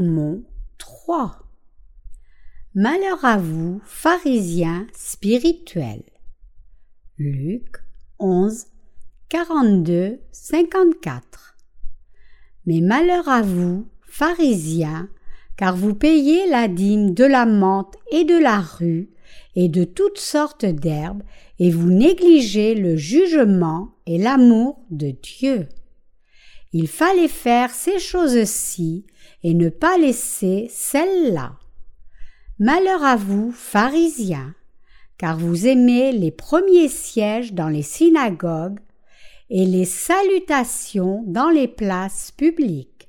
Sermon 3 Malheur à vous, pharisiens spirituels. Luc 11, 42, 54. Mais malheur à vous, pharisiens, car vous payez la dîme de la menthe et de la rue et de toutes sortes d'herbes, et vous négligez le jugement et l'amour de Dieu. Il fallait faire ces choses-ci et ne pas laisser celles-là. Malheur à vous, pharisiens, car vous aimez les premiers sièges dans les synagogues et les salutations dans les places publiques.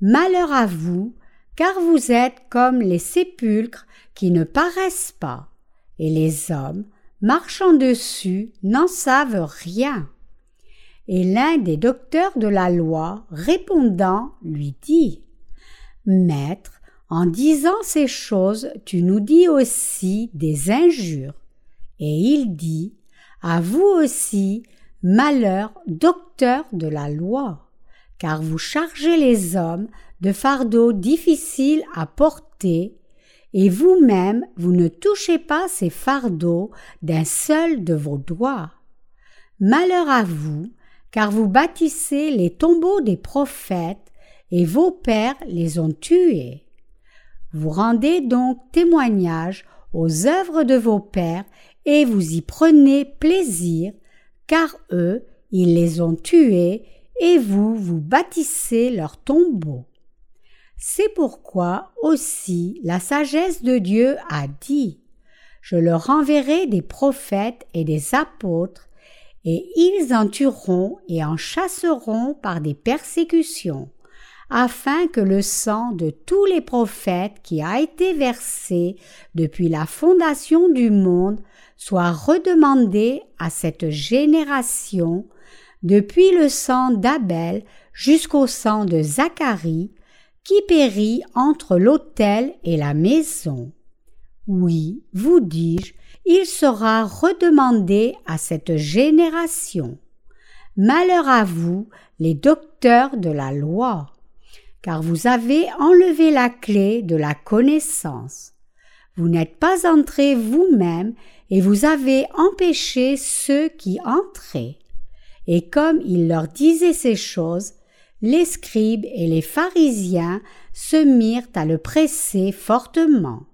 Malheur à vous, car vous êtes comme les sépulcres qui ne paraissent pas, et les hommes, marchant dessus, n'en savent rien. Et l'un des docteurs de la loi, répondant, lui dit Maître, en disant ces choses, tu nous dis aussi des injures. Et il dit À vous aussi, malheur, docteur de la loi, car vous chargez les hommes de fardeaux difficiles à porter, et vous-même vous ne touchez pas ces fardeaux d'un seul de vos doigts. Malheur à vous, car vous bâtissez les tombeaux des prophètes, et vos pères les ont tués. Vous rendez donc témoignage aux œuvres de vos pères, et vous y prenez plaisir, car eux, ils les ont tués, et vous, vous bâtissez leurs tombeaux. C'est pourquoi aussi la sagesse de Dieu a dit Je leur enverrai des prophètes et des apôtres, et ils en tueront et en chasseront par des persécutions, afin que le sang de tous les prophètes qui a été versé depuis la fondation du monde soit redemandé à cette génération, depuis le sang d'Abel jusqu'au sang de Zacharie, qui périt entre l'autel et la maison. Oui, vous dis-je, il sera redemandé à cette génération. Malheur à vous, les docteurs de la loi, car vous avez enlevé la clé de la connaissance. Vous n'êtes pas entrés vous-même et vous avez empêché ceux qui entraient. Et comme il leur disait ces choses, les scribes et les pharisiens se mirent à le presser fortement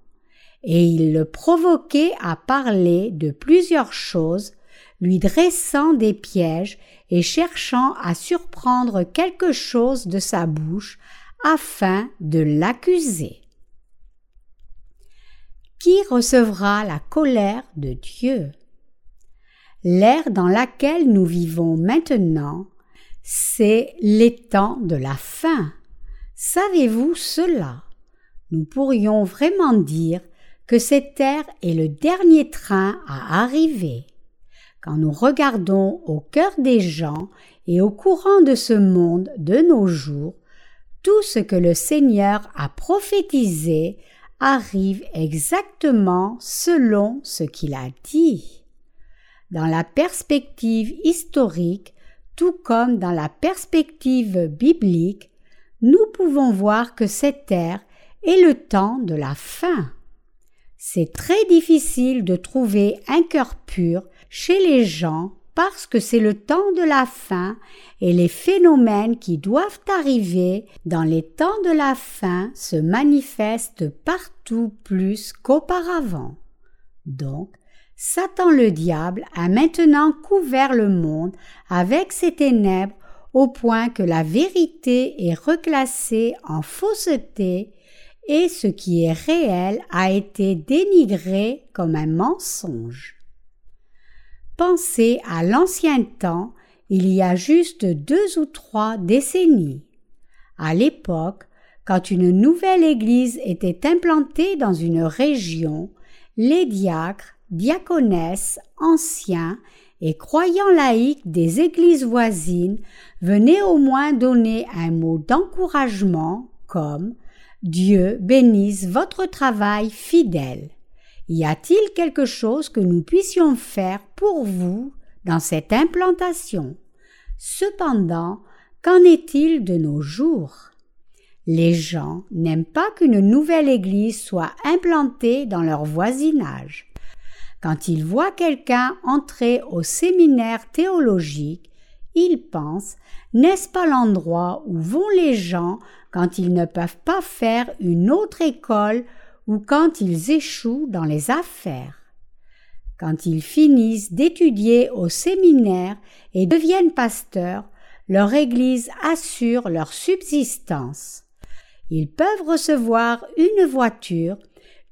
et il le provoquait à parler de plusieurs choses, lui dressant des pièges et cherchant à surprendre quelque chose de sa bouche afin de l'accuser. Qui recevra la colère de Dieu? L'ère dans laquelle nous vivons maintenant, c'est l'étang de la fin. Savez-vous cela? Nous pourrions vraiment dire que cette ère est le dernier train à arriver. Quand nous regardons au cœur des gens et au courant de ce monde de nos jours, tout ce que le Seigneur a prophétisé arrive exactement selon ce qu'il a dit. Dans la perspective historique, tout comme dans la perspective biblique, nous pouvons voir que cette ère est le temps de la fin. C'est très difficile de trouver un cœur pur chez les gens parce que c'est le temps de la fin et les phénomènes qui doivent arriver dans les temps de la fin se manifestent partout plus qu'auparavant. Donc, Satan le diable a maintenant couvert le monde avec ses ténèbres au point que la vérité est reclassée en fausseté et ce qui est réel a été dénigré comme un mensonge. Pensez à l'ancien temps, il y a juste deux ou trois décennies. À l'époque, quand une nouvelle église était implantée dans une région, les diacres, diaconesses, anciens et croyants laïcs des églises voisines venaient au moins donner un mot d'encouragement comme Dieu bénisse votre travail fidèle. Y a-t-il quelque chose que nous puissions faire pour vous dans cette implantation? Cependant, qu'en est-il de nos jours? Les gens n'aiment pas qu'une nouvelle église soit implantée dans leur voisinage. Quand ils voient quelqu'un entrer au séminaire théologique, ils pensent n'est-ce pas l'endroit où vont les gens quand ils ne peuvent pas faire une autre école ou quand ils échouent dans les affaires Quand ils finissent d'étudier au séminaire et deviennent pasteurs, leur Église assure leur subsistance. Ils peuvent recevoir une voiture,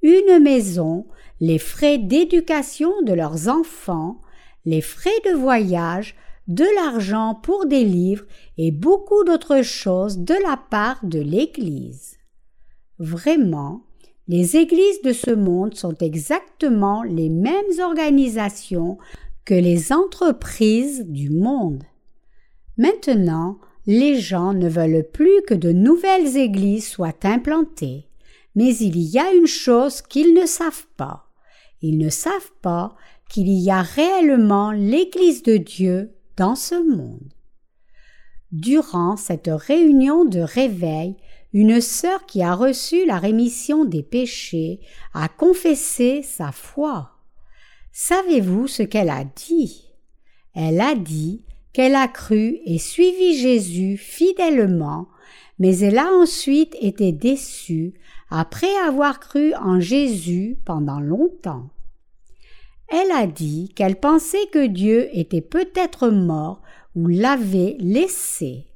une maison, les frais d'éducation de leurs enfants, les frais de voyage, de l'argent pour des livres et beaucoup d'autres choses de la part de l'Église. Vraiment, les églises de ce monde sont exactement les mêmes organisations que les entreprises du monde. Maintenant, les gens ne veulent plus que de nouvelles églises soient implantées. Mais il y a une chose qu'ils ne savent pas. Ils ne savent pas qu'il y a réellement l'Église de Dieu dans ce monde. Durant cette réunion de réveil, une sœur qui a reçu la rémission des péchés a confessé sa foi. Savez-vous ce qu'elle a dit? Elle a dit qu'elle a cru et suivi Jésus fidèlement, mais elle a ensuite été déçue après avoir cru en Jésus pendant longtemps. Elle a dit qu'elle pensait que Dieu était peut-être mort ou l'avait laissé.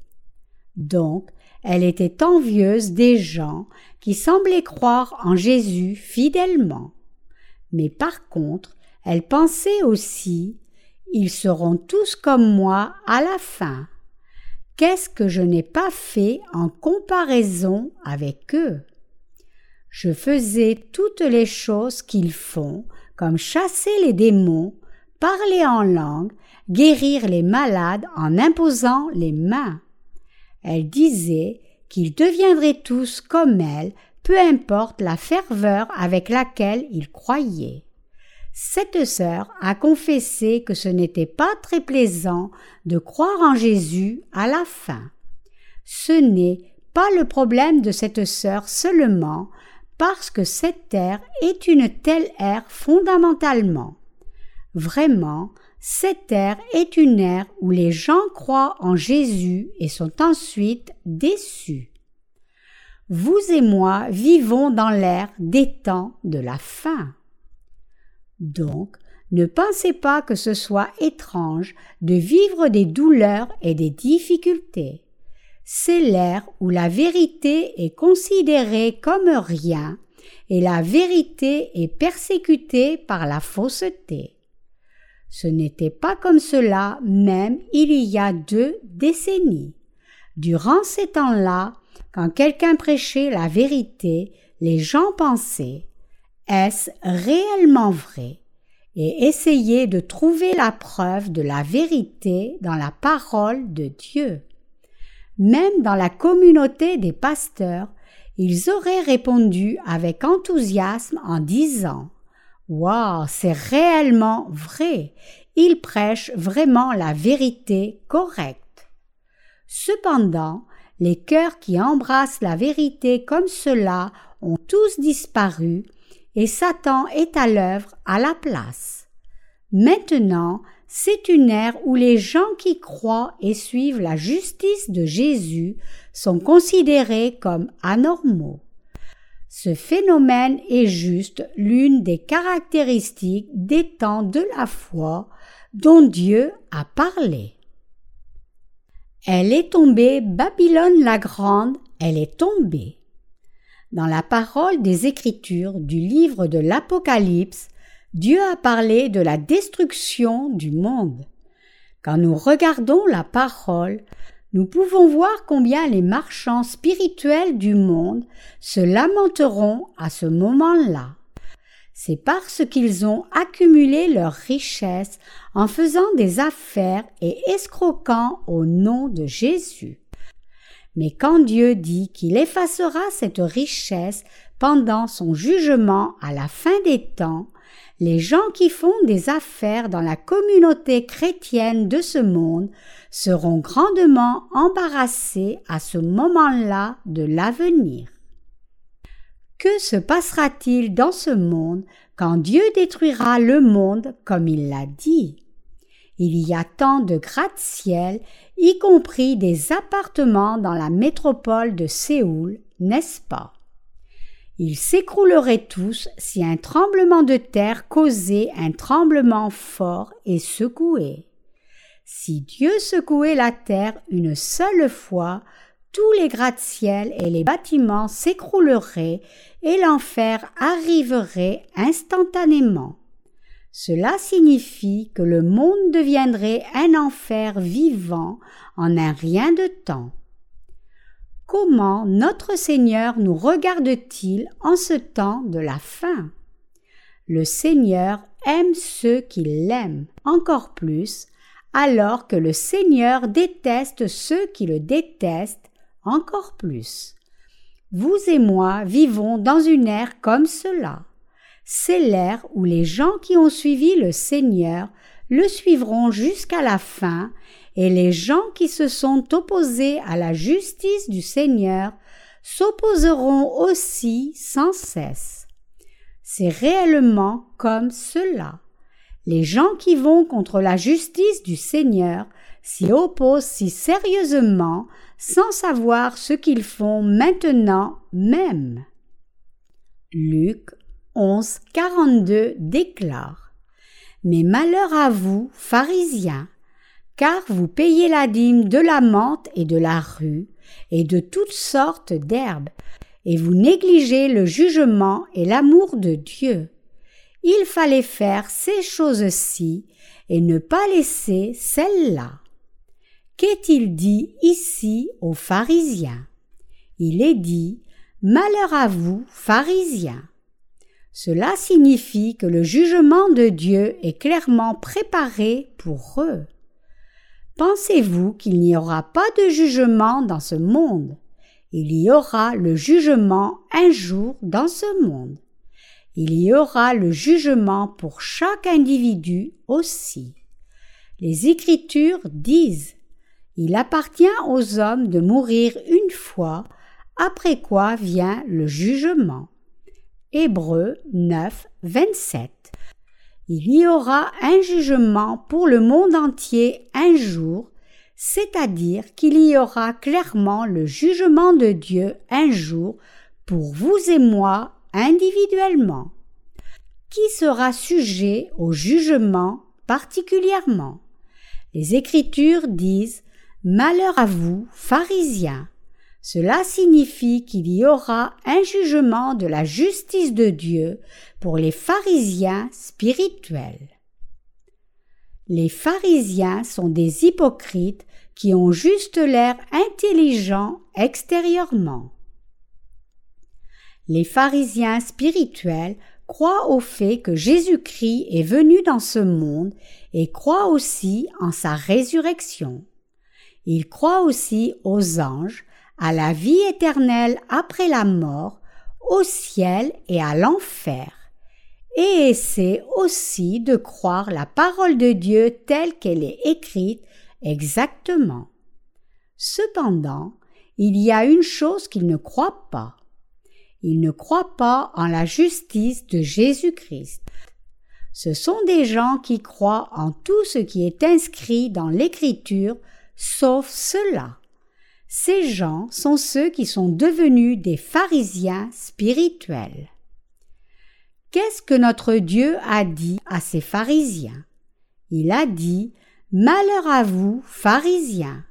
Donc, elle était envieuse des gens qui semblaient croire en Jésus fidèlement. Mais par contre, elle pensait aussi Ils seront tous comme moi à la fin. Qu'est-ce que je n'ai pas fait en comparaison avec eux? Je faisais toutes les choses qu'ils font, comme chasser les démons, parler en langue, guérir les malades en imposant les mains. Elle disait qu'ils deviendraient tous comme elle, peu importe la ferveur avec laquelle ils croyaient. Cette sœur a confessé que ce n'était pas très plaisant de croire en Jésus à la fin. Ce n'est pas le problème de cette sœur seulement, parce que cette terre est une telle ère fondamentalement. Vraiment, cette terre est une ère où les gens croient en Jésus et sont ensuite déçus. Vous et moi vivons dans l'ère des temps de la fin. Donc, ne pensez pas que ce soit étrange de vivre des douleurs et des difficultés c'est l'ère où la vérité est considérée comme rien et la vérité est persécutée par la fausseté. Ce n'était pas comme cela même il y a deux décennies. Durant ces temps-là, quand quelqu'un prêchait la vérité, les gens pensaient Est-ce réellement vrai? Et essayaient de trouver la preuve de la vérité dans la parole de Dieu. Même dans la communauté des pasteurs, ils auraient répondu avec enthousiasme en disant Waouh, c'est réellement vrai. Ils prêchent vraiment la vérité correcte. Cependant, les cœurs qui embrassent la vérité comme cela ont tous disparu et Satan est à l'œuvre à la place. Maintenant, c'est une ère où les gens qui croient et suivent la justice de Jésus sont considérés comme anormaux. Ce phénomène est juste l'une des caractéristiques des temps de la foi dont Dieu a parlé. Elle est tombée, Babylone la grande, elle est tombée. Dans la parole des Écritures du livre de l'Apocalypse, Dieu a parlé de la destruction du monde. Quand nous regardons la parole, nous pouvons voir combien les marchands spirituels du monde se lamenteront à ce moment-là. C'est parce qu'ils ont accumulé leurs richesses en faisant des affaires et escroquant au nom de Jésus. Mais quand Dieu dit qu'il effacera cette richesse pendant son jugement à la fin des temps, les gens qui font des affaires dans la communauté chrétienne de ce monde seront grandement embarrassés à ce moment-là de l'avenir. Que se passera-t-il dans ce monde quand Dieu détruira le monde comme il l'a dit? Il y a tant de gratte-ciel, y compris des appartements dans la métropole de Séoul, n'est-ce pas? Ils s'écrouleraient tous si un tremblement de terre causait un tremblement fort et secoué. Si Dieu secouait la terre une seule fois, tous les gratte-ciel et les bâtiments s'écrouleraient et l'enfer arriverait instantanément. Cela signifie que le monde deviendrait un enfer vivant en un rien de temps. Comment notre Seigneur nous regarde-t-il en ce temps de la fin? Le Seigneur aime ceux qui l'aiment encore plus alors que le Seigneur déteste ceux qui le détestent encore plus. Vous et moi vivons dans une ère comme cela. C'est l'ère où les gens qui ont suivi le Seigneur le suivront jusqu'à la fin, et les gens qui se sont opposés à la justice du Seigneur s'opposeront aussi sans cesse. C'est réellement comme cela. Les gens qui vont contre la justice du Seigneur s'y opposent si sérieusement sans savoir ce qu'ils font maintenant même. Luc 11, 42 déclare Mais malheur à vous, pharisiens, car vous payez la dîme de la menthe et de la rue, et de toutes sortes d'herbes, et vous négligez le jugement et l'amour de Dieu il fallait faire ces choses-ci et ne pas laisser celles-là. Qu'est-il dit ici aux pharisiens? Il est dit Malheur à vous, pharisiens. Cela signifie que le jugement de Dieu est clairement préparé pour eux. Pensez-vous qu'il n'y aura pas de jugement dans ce monde? Il y aura le jugement un jour dans ce monde il y aura le jugement pour chaque individu aussi. Les Écritures disent Il appartient aux hommes de mourir une fois, après quoi vient le jugement. Hébreux 9, 27. Il y aura un jugement pour le monde entier un jour, c'est-à-dire qu'il y aura clairement le jugement de Dieu un jour pour vous et moi individuellement. Qui sera sujet au jugement particulièrement? Les Écritures disent Malheur à vous, pharisiens. Cela signifie qu'il y aura un jugement de la justice de Dieu pour les pharisiens spirituels. Les pharisiens sont des hypocrites qui ont juste l'air intelligents extérieurement. Les pharisiens spirituels croient au fait que Jésus-Christ est venu dans ce monde et croient aussi en sa résurrection. Ils croient aussi aux anges, à la vie éternelle après la mort, au ciel et à l'enfer, et essaient aussi de croire la parole de Dieu telle qu'elle est écrite exactement. Cependant, il y a une chose qu'ils ne croient pas. Ils ne croient pas en la justice de Jésus-Christ. Ce sont des gens qui croient en tout ce qui est inscrit dans l'Écriture, sauf cela. Ces gens sont ceux qui sont devenus des pharisiens spirituels. Qu'est-ce que notre Dieu a dit à ces pharisiens? Il a dit Malheur à vous, pharisiens.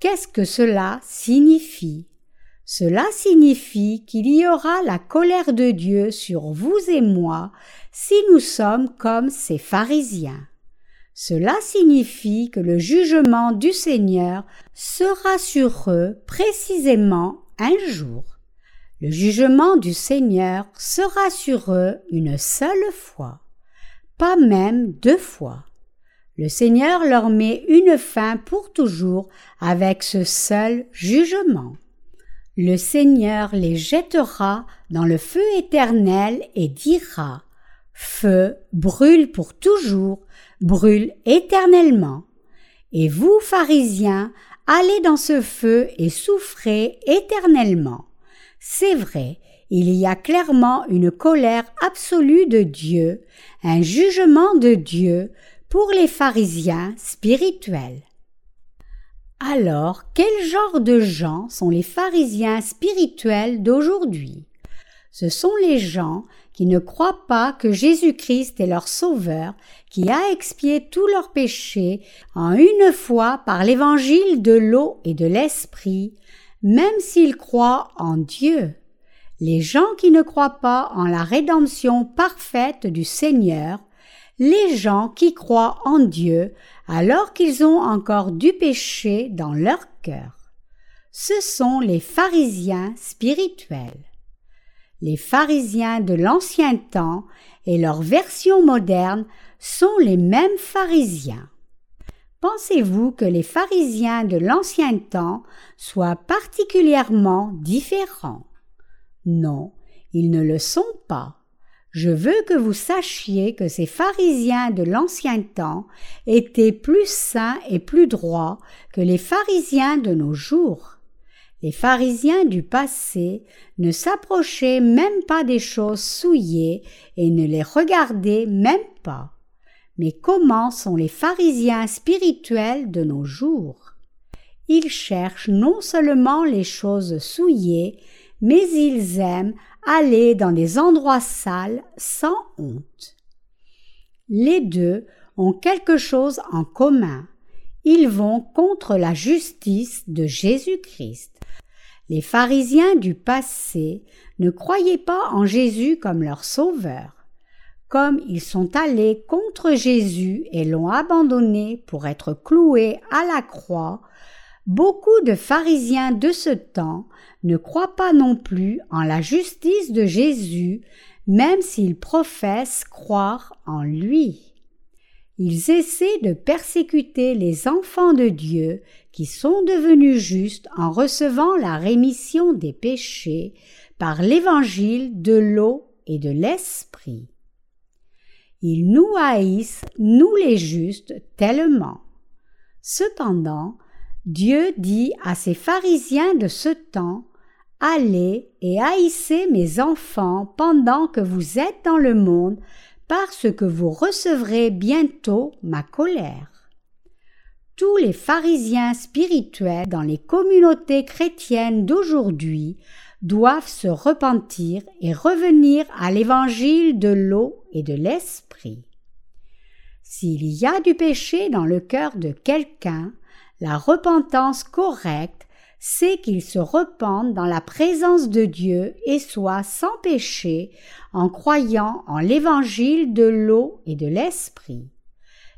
Qu'est-ce que cela signifie? Cela signifie qu'il y aura la colère de Dieu sur vous et moi si nous sommes comme ces pharisiens. Cela signifie que le jugement du Seigneur sera sur eux précisément un jour. Le jugement du Seigneur sera sur eux une seule fois, pas même deux fois. Le Seigneur leur met une fin pour toujours avec ce seul jugement le Seigneur les jettera dans le feu éternel et dira feu, brûle pour toujours, brûle éternellement. Et vous, pharisiens, allez dans ce feu et souffrez éternellement. C'est vrai, il y a clairement une colère absolue de Dieu, un jugement de Dieu pour les pharisiens spirituels. Alors, quel genre de gens sont les pharisiens spirituels d'aujourd'hui? Ce sont les gens qui ne croient pas que Jésus-Christ est leur Sauveur, qui a expié tous leurs péchés en une fois par l'évangile de l'eau et de l'esprit, même s'ils croient en Dieu. Les gens qui ne croient pas en la rédemption parfaite du Seigneur, les gens qui croient en Dieu alors qu'ils ont encore du péché dans leur cœur. Ce sont les pharisiens spirituels. Les pharisiens de l'ancien temps et leur version moderne sont les mêmes pharisiens. Pensez-vous que les pharisiens de l'ancien temps soient particulièrement différents? Non, ils ne le sont pas. Je veux que vous sachiez que ces pharisiens de l'ancien temps étaient plus saints et plus droits que les pharisiens de nos jours. Les pharisiens du passé ne s'approchaient même pas des choses souillées et ne les regardaient même pas. Mais comment sont les pharisiens spirituels de nos jours? Ils cherchent non seulement les choses souillées, mais ils aiment aller dans des endroits sales sans honte. Les deux ont quelque chose en commun. Ils vont contre la justice de Jésus-Christ. Les pharisiens du passé ne croyaient pas en Jésus comme leur sauveur comme ils sont allés contre Jésus et l'ont abandonné pour être cloués à la croix, beaucoup de pharisiens de ce temps ne croient pas non plus en la justice de Jésus, même s'ils professent croire en lui. Ils essaient de persécuter les enfants de Dieu qui sont devenus justes en recevant la rémission des péchés par l'évangile de l'eau et de l'esprit. Ils nous haïssent, nous les justes, tellement. Cependant, Dieu dit à ces pharisiens de ce temps, Allez et haïssez mes enfants pendant que vous êtes dans le monde, parce que vous recevrez bientôt ma colère. Tous les pharisiens spirituels dans les communautés chrétiennes d'aujourd'hui doivent se repentir et revenir à l'évangile de l'eau et de l'esprit. S'il y a du péché dans le cœur de quelqu'un, la repentance correcte, c'est qu'il se repente dans la présence de Dieu et soit sans péché en croyant en l'évangile de l'eau et de l'esprit.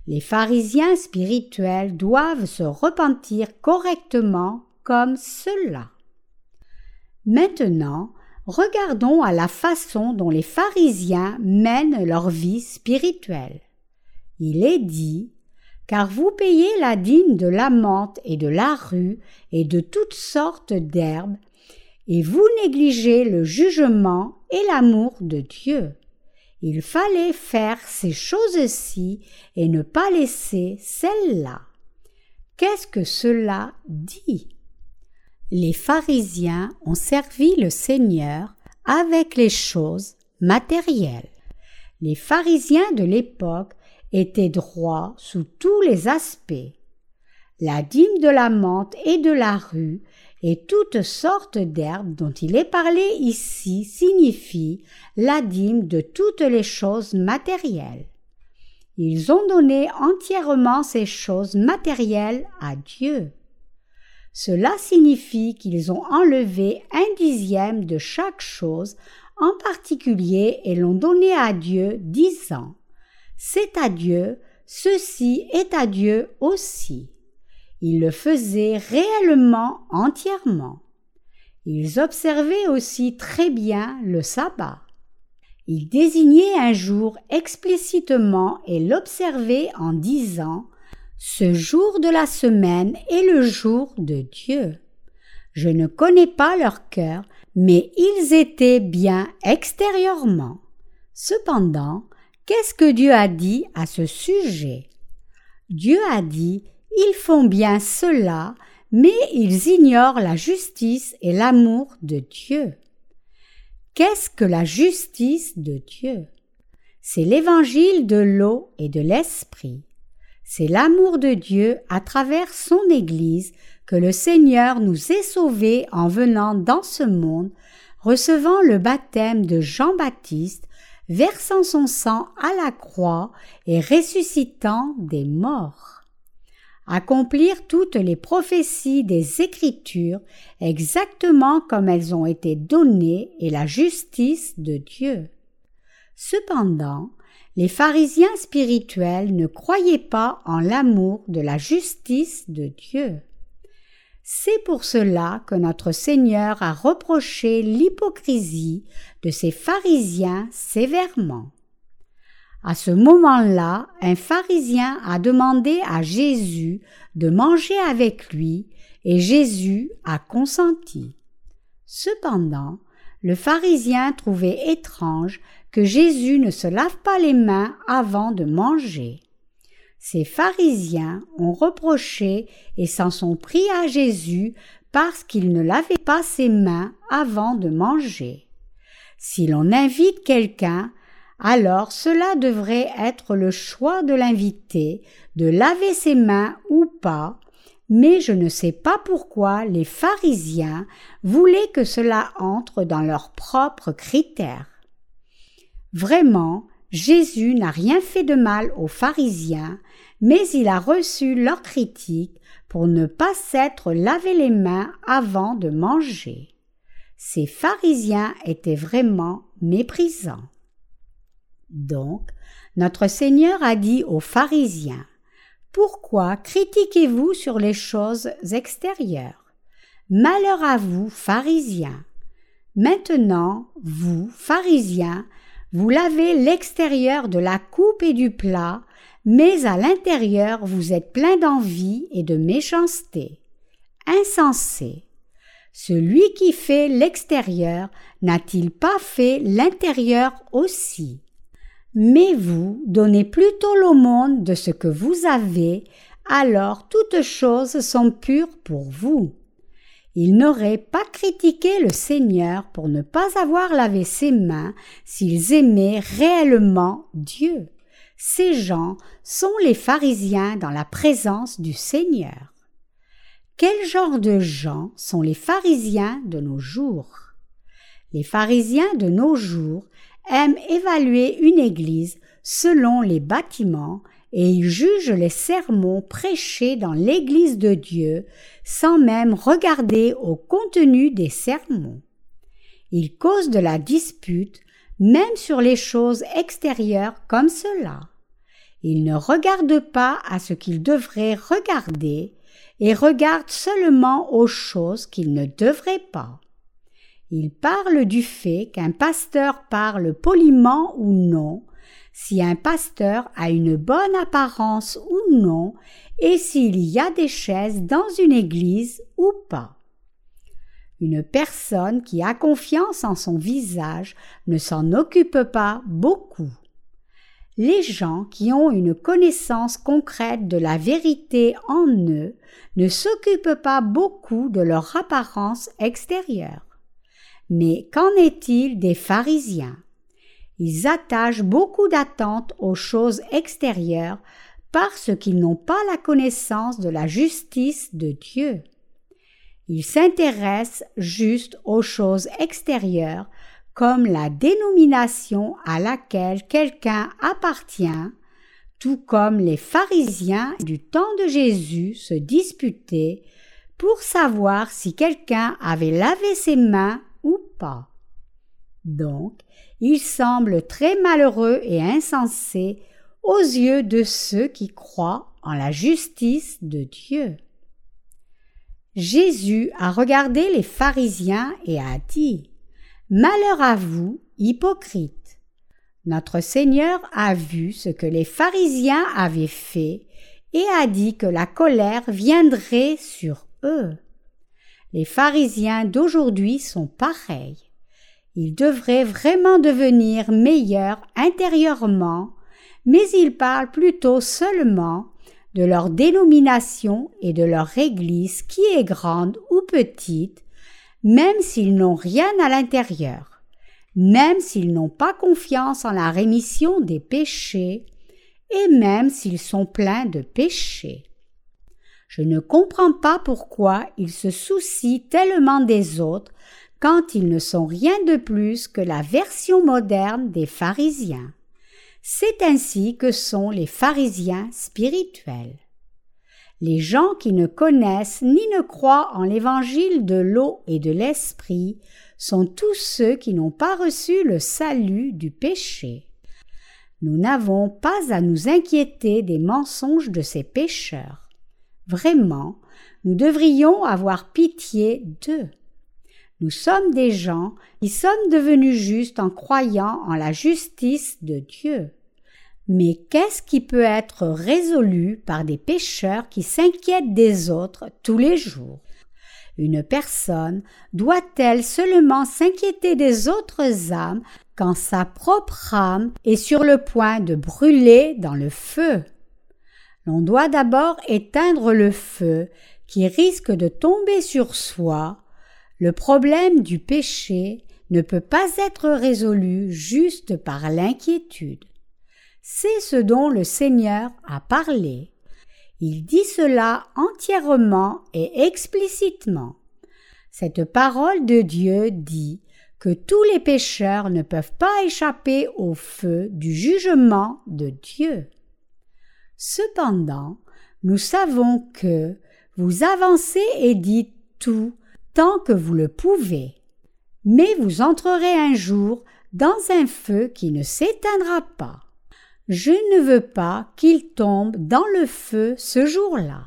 Les pharisiens spirituels doivent se repentir correctement comme cela. Maintenant, regardons à la façon dont les pharisiens mènent leur vie spirituelle. Il est dit car vous payez la dîme de la menthe et de la rue et de toutes sortes d'herbes, et vous négligez le jugement et l'amour de Dieu. Il fallait faire ces choses-ci et ne pas laisser celles-là. Qu'est-ce que cela dit? Les pharisiens ont servi le Seigneur avec les choses matérielles. Les pharisiens de l'époque étaient droits sous tous les aspects. La dîme de la menthe et de la rue et toutes sortes d'herbes dont il est parlé ici signifient la dîme de toutes les choses matérielles. Ils ont donné entièrement ces choses matérielles à Dieu. Cela signifie qu'ils ont enlevé un dixième de chaque chose en particulier et l'ont donné à Dieu disant C'est à Dieu, ceci est à Dieu aussi. Ils le faisaient réellement entièrement. Ils observaient aussi très bien le sabbat. Ils désignaient un jour explicitement et l'observaient en disant ce jour de la semaine est le jour de Dieu. Je ne connais pas leur cœur, mais ils étaient bien extérieurement. Cependant, Qu'est-ce que Dieu a dit à ce sujet? Dieu a dit Ils font bien cela, mais ils ignorent la justice et l'amour de Dieu. Qu'est-ce que la justice de Dieu? C'est l'évangile de l'eau et de l'esprit. C'est l'amour de Dieu à travers son Église que le Seigneur nous ait sauvés en venant dans ce monde, recevant le baptême de Jean-Baptiste, versant son sang à la croix et ressuscitant des morts. Accomplir toutes les prophéties des Écritures exactement comme elles ont été données est la justice de Dieu. Cependant, les pharisiens spirituels ne croyaient pas en l'amour de la justice de Dieu. C'est pour cela que notre Seigneur a reproché l'hypocrisie de ces pharisiens sévèrement. À ce moment-là, un pharisien a demandé à Jésus de manger avec lui, et Jésus a consenti. Cependant, le pharisien trouvait étrange que Jésus ne se lave pas les mains avant de manger. Ces pharisiens ont reproché et s'en sont pris à Jésus parce qu'il ne lavait pas ses mains avant de manger. Si l'on invite quelqu'un, alors cela devrait être le choix de l'invité de laver ses mains ou pas, mais je ne sais pas pourquoi les pharisiens voulaient que cela entre dans leurs propres critères. Vraiment, Jésus n'a rien fait de mal aux pharisiens, mais il a reçu leur critique pour ne pas s'être lavé les mains avant de manger. Ces pharisiens étaient vraiment méprisants. Donc, notre Seigneur a dit aux pharisiens pourquoi critiquez-vous sur les choses extérieures? Malheur à vous, pharisiens. Maintenant, vous, pharisiens, vous lavez l'extérieur de la coupe et du plat, mais à l'intérieur vous êtes plein d'envie et de méchanceté. Insensé. Celui qui fait l'extérieur n'a-t-il pas fait l'intérieur aussi? Mais vous donnez plutôt l'aumône de ce que vous avez, alors toutes choses sont pures pour vous. Ils n'auraient pas critiqué le Seigneur pour ne pas avoir lavé ses mains s'ils aimaient réellement Dieu. Ces gens sont les pharisiens dans la présence du Seigneur. Quel genre de gens sont les pharisiens de nos jours? Les pharisiens de nos jours aime évaluer une église selon les bâtiments et il juge les sermons prêchés dans l'église de Dieu sans même regarder au contenu des sermons. Il cause de la dispute même sur les choses extérieures comme cela. Il ne regarde pas à ce qu'il devrait regarder et regarde seulement aux choses qu'il ne devrait pas. Il parle du fait qu'un pasteur parle poliment ou non, si un pasteur a une bonne apparence ou non, et s'il y a des chaises dans une église ou pas. Une personne qui a confiance en son visage ne s'en occupe pas beaucoup. Les gens qui ont une connaissance concrète de la vérité en eux ne s'occupent pas beaucoup de leur apparence extérieure. Mais qu'en est-il des pharisiens? Ils attachent beaucoup d'attentes aux choses extérieures parce qu'ils n'ont pas la connaissance de la justice de Dieu. Ils s'intéressent juste aux choses extérieures comme la dénomination à laquelle quelqu'un appartient, tout comme les pharisiens du temps de Jésus se disputaient pour savoir si quelqu'un avait lavé ses mains ou pas. Donc, il semble très malheureux et insensé aux yeux de ceux qui croient en la justice de Dieu. Jésus a regardé les pharisiens et a dit Malheur à vous, hypocrites. Notre Seigneur a vu ce que les pharisiens avaient fait et a dit que la colère viendrait sur eux. Les pharisiens d'aujourd'hui sont pareils. Ils devraient vraiment devenir meilleurs intérieurement, mais ils parlent plutôt seulement de leur dénomination et de leur Église qui est grande ou petite, même s'ils n'ont rien à l'intérieur, même s'ils n'ont pas confiance en la rémission des péchés, et même s'ils sont pleins de péchés. Je ne comprends pas pourquoi ils se soucient tellement des autres quand ils ne sont rien de plus que la version moderne des pharisiens. C'est ainsi que sont les pharisiens spirituels. Les gens qui ne connaissent ni ne croient en l'évangile de l'eau et de l'esprit sont tous ceux qui n'ont pas reçu le salut du péché. Nous n'avons pas à nous inquiéter des mensonges de ces pécheurs. Vraiment, nous devrions avoir pitié d'eux. Nous sommes des gens qui sommes devenus justes en croyant en la justice de Dieu. Mais qu'est-ce qui peut être résolu par des pécheurs qui s'inquiètent des autres tous les jours? Une personne doit-elle seulement s'inquiéter des autres âmes quand sa propre âme est sur le point de brûler dans le feu? L'on doit d'abord éteindre le feu qui risque de tomber sur soi. Le problème du péché ne peut pas être résolu juste par l'inquiétude. C'est ce dont le Seigneur a parlé. Il dit cela entièrement et explicitement. Cette parole de Dieu dit que tous les pécheurs ne peuvent pas échapper au feu du jugement de Dieu. Cependant, nous savons que vous avancez et dites tout tant que vous le pouvez, mais vous entrerez un jour dans un feu qui ne s'éteindra pas. Je ne veux pas qu'ils tombent dans le feu ce jour-là.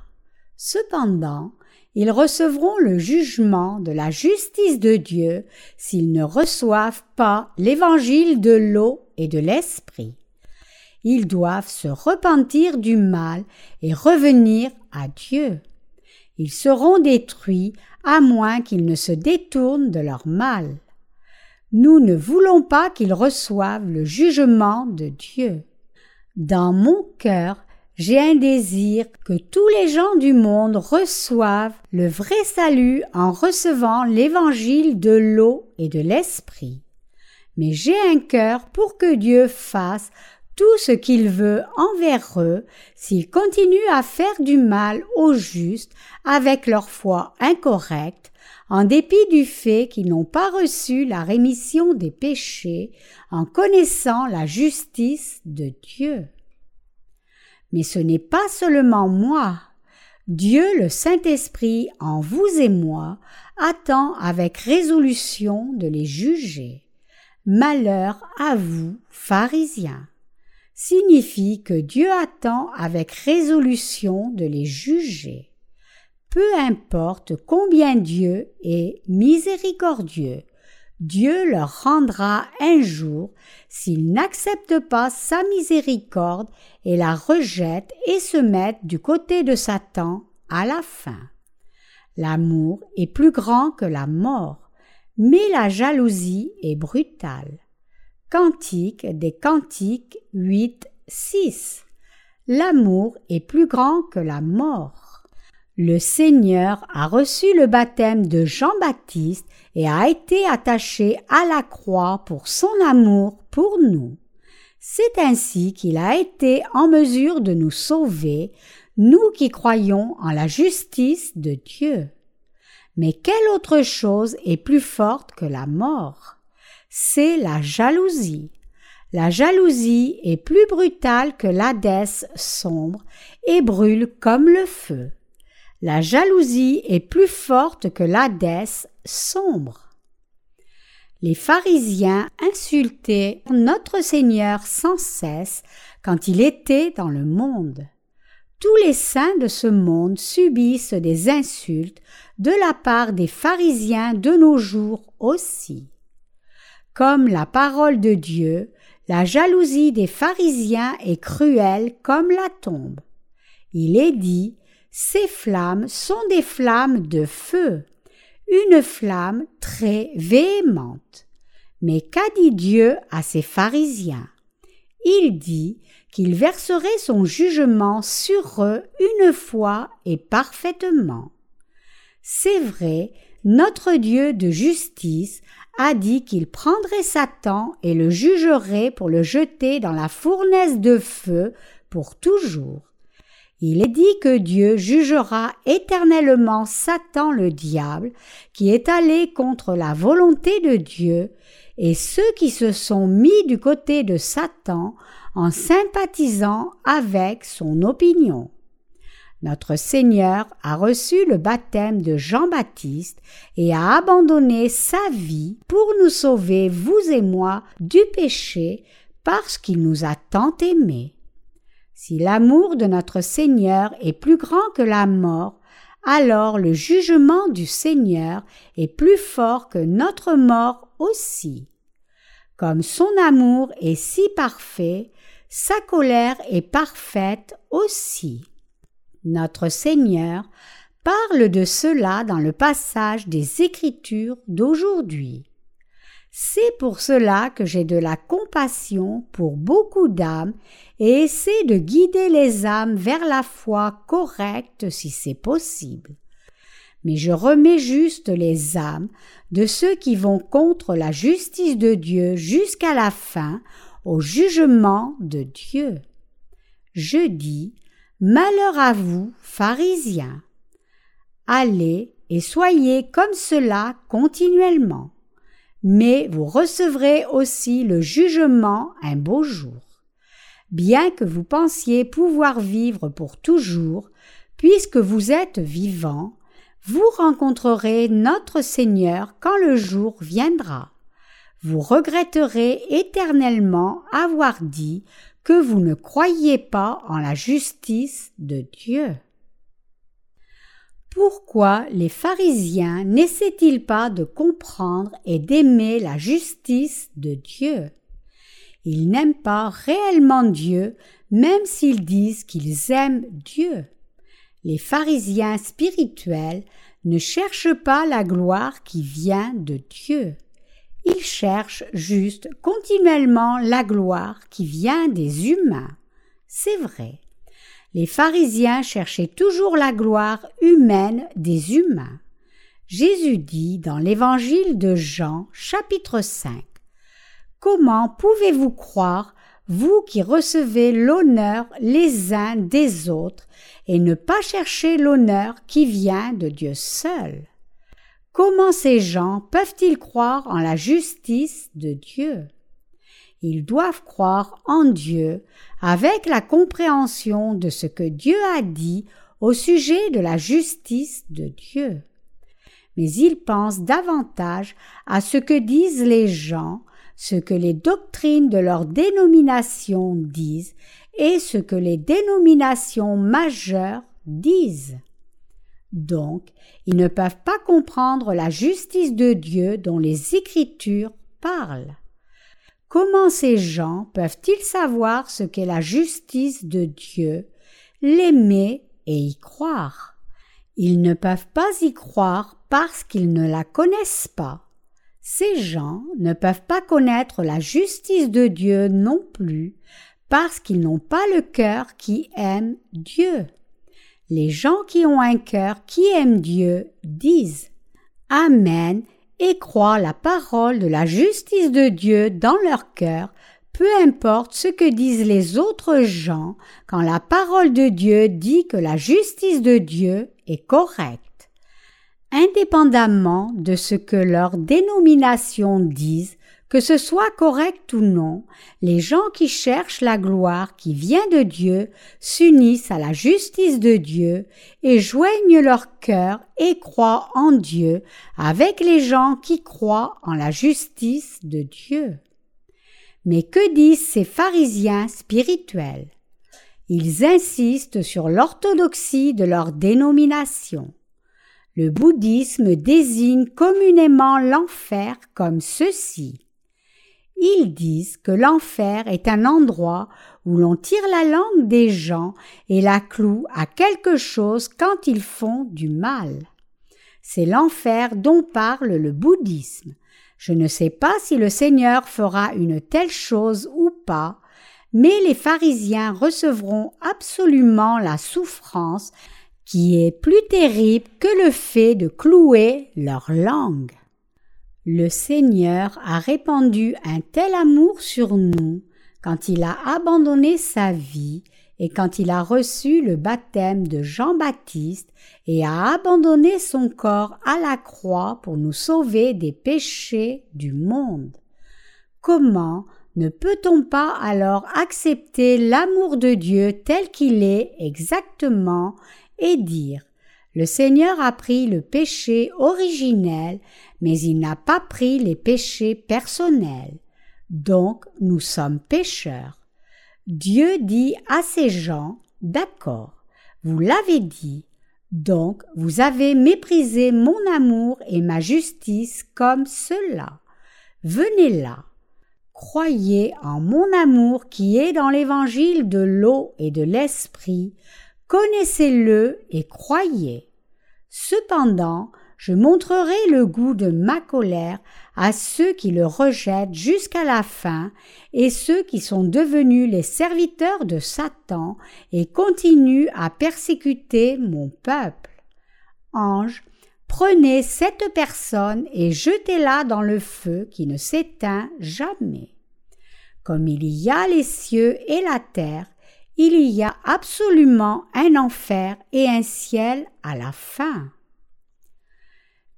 Cependant, ils recevront le jugement de la justice de Dieu s'ils ne reçoivent pas l'évangile de l'eau et de l'esprit. Ils doivent se repentir du mal et revenir à Dieu. Ils seront détruits à moins qu'ils ne se détournent de leur mal. Nous ne voulons pas qu'ils reçoivent le jugement de Dieu. Dans mon cœur, j'ai un désir que tous les gens du monde reçoivent le vrai salut en recevant l'évangile de l'eau et de l'esprit. Mais j'ai un cœur pour que Dieu fasse tout ce qu'il veut envers eux s'ils continuent à faire du mal aux justes avec leur foi incorrecte en dépit du fait qu'ils n'ont pas reçu la rémission des péchés en connaissant la justice de Dieu. Mais ce n'est pas seulement moi. Dieu le Saint-Esprit en vous et moi attend avec résolution de les juger. Malheur à vous, pharisiens signifie que Dieu attend avec résolution de les juger peu importe combien Dieu est miséricordieux, Dieu leur rendra un jour s'ils n'acceptent pas sa miséricorde et la rejettent et se mettent du côté de Satan à la fin. L'amour est plus grand que la mort, mais la jalousie est brutale. Cantique des Cantiques 8, 6. L'amour est plus grand que la mort. Le Seigneur a reçu le baptême de Jean-Baptiste et a été attaché à la croix pour son amour pour nous. C'est ainsi qu'il a été en mesure de nous sauver, nous qui croyons en la justice de Dieu. Mais quelle autre chose est plus forte que la mort? C'est la jalousie. La jalousie est plus brutale que l'Hadès sombre et brûle comme le feu. La jalousie est plus forte que l'Hadès sombre. Les pharisiens insultaient notre Seigneur sans cesse quand il était dans le monde. Tous les saints de ce monde subissent des insultes de la part des pharisiens de nos jours aussi. Comme la parole de Dieu, la jalousie des pharisiens est cruelle comme la tombe. Il est dit ces flammes sont des flammes de feu, une flamme très véhémente. Mais qu'a dit Dieu à ces pharisiens? Il dit qu'il verserait son jugement sur eux une fois et parfaitement. C'est vrai, notre Dieu de justice a dit qu'il prendrait Satan et le jugerait pour le jeter dans la fournaise de feu pour toujours. Il est dit que Dieu jugera éternellement Satan le diable, qui est allé contre la volonté de Dieu, et ceux qui se sont mis du côté de Satan en sympathisant avec son opinion. Notre Seigneur a reçu le baptême de Jean-Baptiste et a abandonné sa vie pour nous sauver, vous et moi, du péché parce qu'il nous a tant aimés. Si l'amour de notre Seigneur est plus grand que la mort, alors le jugement du Seigneur est plus fort que notre mort aussi. Comme son amour est si parfait, sa colère est parfaite aussi. Notre Seigneur parle de cela dans le passage des Écritures d'aujourd'hui. C'est pour cela que j'ai de la compassion pour beaucoup d'âmes et essaie de guider les âmes vers la foi correcte si c'est possible. Mais je remets juste les âmes de ceux qui vont contre la justice de Dieu jusqu'à la fin au jugement de Dieu. Je dis Malheur à vous, pharisiens. Allez et soyez comme cela continuellement, mais vous recevrez aussi le jugement un beau jour. Bien que vous pensiez pouvoir vivre pour toujours, puisque vous êtes vivant, vous rencontrerez notre Seigneur quand le jour viendra. Vous regretterez éternellement avoir dit que vous ne croyez pas en la justice de Dieu. Pourquoi les pharisiens n'essaient-ils pas de comprendre et d'aimer la justice de Dieu? Ils n'aiment pas réellement Dieu, même s'ils disent qu'ils aiment Dieu. Les pharisiens spirituels ne cherchent pas la gloire qui vient de Dieu. Ils cherchent juste continuellement la gloire qui vient des humains. C'est vrai. Les pharisiens cherchaient toujours la gloire humaine des humains. Jésus dit dans l'évangile de Jean chapitre 5 Comment pouvez-vous croire, vous qui recevez l'honneur les uns des autres, et ne pas chercher l'honneur qui vient de Dieu seul? Comment ces gens peuvent-ils croire en la justice de Dieu? Ils doivent croire en Dieu avec la compréhension de ce que Dieu a dit au sujet de la justice de Dieu. Mais ils pensent davantage à ce que disent les gens, ce que les doctrines de leur dénomination disent et ce que les dénominations majeures disent. Donc, ils ne peuvent pas comprendre la justice de Dieu dont les Écritures parlent. Comment ces gens peuvent-ils savoir ce qu'est la justice de Dieu, l'aimer et y croire? Ils ne peuvent pas y croire parce qu'ils ne la connaissent pas. Ces gens ne peuvent pas connaître la justice de Dieu non plus parce qu'ils n'ont pas le cœur qui aime Dieu. Les gens qui ont un cœur qui aime Dieu disent Amen et croient la parole de la justice de Dieu dans leur cœur, peu importe ce que disent les autres gens quand la parole de Dieu dit que la justice de Dieu est correcte. Indépendamment de ce que leur dénomination disent, que ce soit correct ou non, les gens qui cherchent la gloire qui vient de Dieu s'unissent à la justice de Dieu et joignent leur cœur et croient en Dieu avec les gens qui croient en la justice de Dieu. Mais que disent ces pharisiens spirituels? Ils insistent sur l'orthodoxie de leur dénomination. Le bouddhisme désigne communément l'enfer comme ceci. Ils disent que l'enfer est un endroit où l'on tire la langue des gens et la cloue à quelque chose quand ils font du mal. C'est l'enfer dont parle le bouddhisme. Je ne sais pas si le Seigneur fera une telle chose ou pas, mais les pharisiens recevront absolument la souffrance qui est plus terrible que le fait de clouer leur langue. Le Seigneur a répandu un tel amour sur nous quand il a abandonné sa vie et quand il a reçu le baptême de Jean-Baptiste et a abandonné son corps à la croix pour nous sauver des péchés du monde. Comment ne peut-on pas alors accepter l'amour de Dieu tel qu'il est exactement et dire Le Seigneur a pris le péché originel, mais il n'a pas pris les péchés personnels. Donc nous sommes pécheurs. Dieu dit à ces gens D'accord, vous l'avez dit, donc vous avez méprisé mon amour et ma justice comme cela. Venez là. Croyez en mon amour qui est dans l'évangile de l'eau et de l'esprit, connaissez-le et croyez. Cependant, je montrerai le goût de ma colère à ceux qui le rejettent jusqu'à la fin et ceux qui sont devenus les serviteurs de Satan et continuent à persécuter mon peuple. Ange, Prenez cette personne et jetez-la dans le feu qui ne s'éteint jamais. Comme il y a les cieux et la terre, il y a absolument un enfer et un ciel à la fin.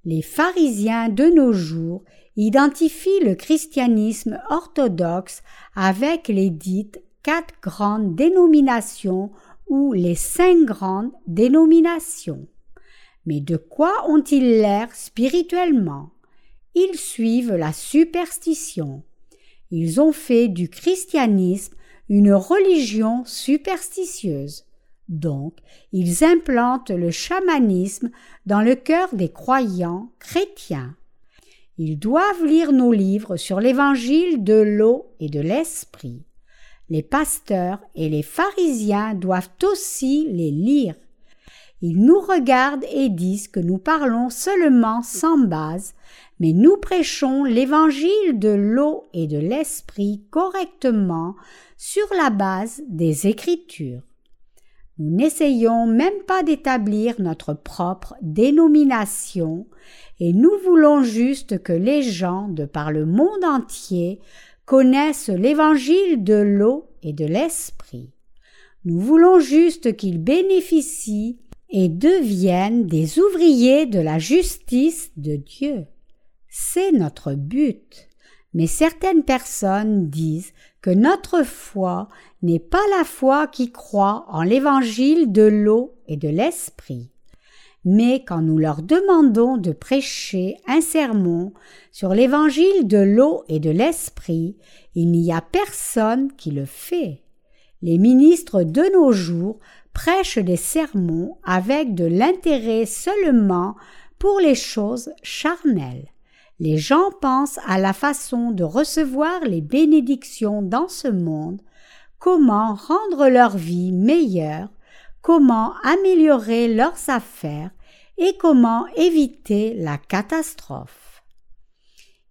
Les pharisiens de nos jours identifient le christianisme orthodoxe avec les dites quatre grandes dénominations ou les cinq grandes dénominations. Mais de quoi ont-ils l'air spirituellement? Ils suivent la superstition. Ils ont fait du christianisme une religion superstitieuse. Donc, ils implantent le chamanisme dans le cœur des croyants chrétiens. Ils doivent lire nos livres sur l'évangile de l'eau et de l'esprit. Les pasteurs et les pharisiens doivent aussi les lire. Ils nous regardent et disent que nous parlons seulement sans base, mais nous prêchons l'évangile de l'eau et de l'esprit correctement sur la base des Écritures. Nous n'essayons même pas d'établir notre propre dénomination, et nous voulons juste que les gens de par le monde entier connaissent l'évangile de l'eau et de l'esprit. Nous voulons juste qu'ils bénéficient et deviennent des ouvriers de la justice de Dieu. C'est notre but. Mais certaines personnes disent que notre foi n'est pas la foi qui croit en l'évangile de l'eau et de l'esprit. Mais quand nous leur demandons de prêcher un sermon sur l'évangile de l'eau et de l'esprit, il n'y a personne qui le fait. Les ministres de nos jours prêche des sermons avec de l'intérêt seulement pour les choses charnelles. Les gens pensent à la façon de recevoir les bénédictions dans ce monde, comment rendre leur vie meilleure, comment améliorer leurs affaires et comment éviter la catastrophe.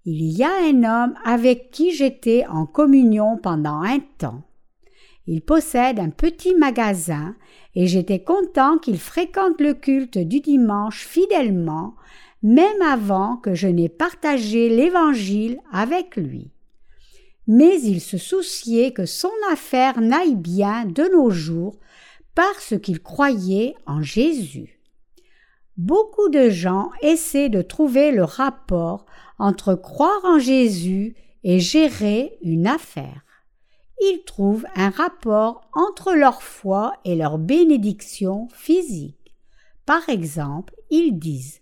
Il y a un homme avec qui j'étais en communion pendant un temps. Il possède un petit magasin et j'étais content qu'il fréquente le culte du dimanche fidèlement, même avant que je n'ai partagé l'Évangile avec lui. Mais il se souciait que son affaire n'aille bien de nos jours parce qu'il croyait en Jésus. Beaucoup de gens essaient de trouver le rapport entre croire en Jésus et gérer une affaire ils trouvent un rapport entre leur foi et leur bénédiction physique. Par exemple, ils disent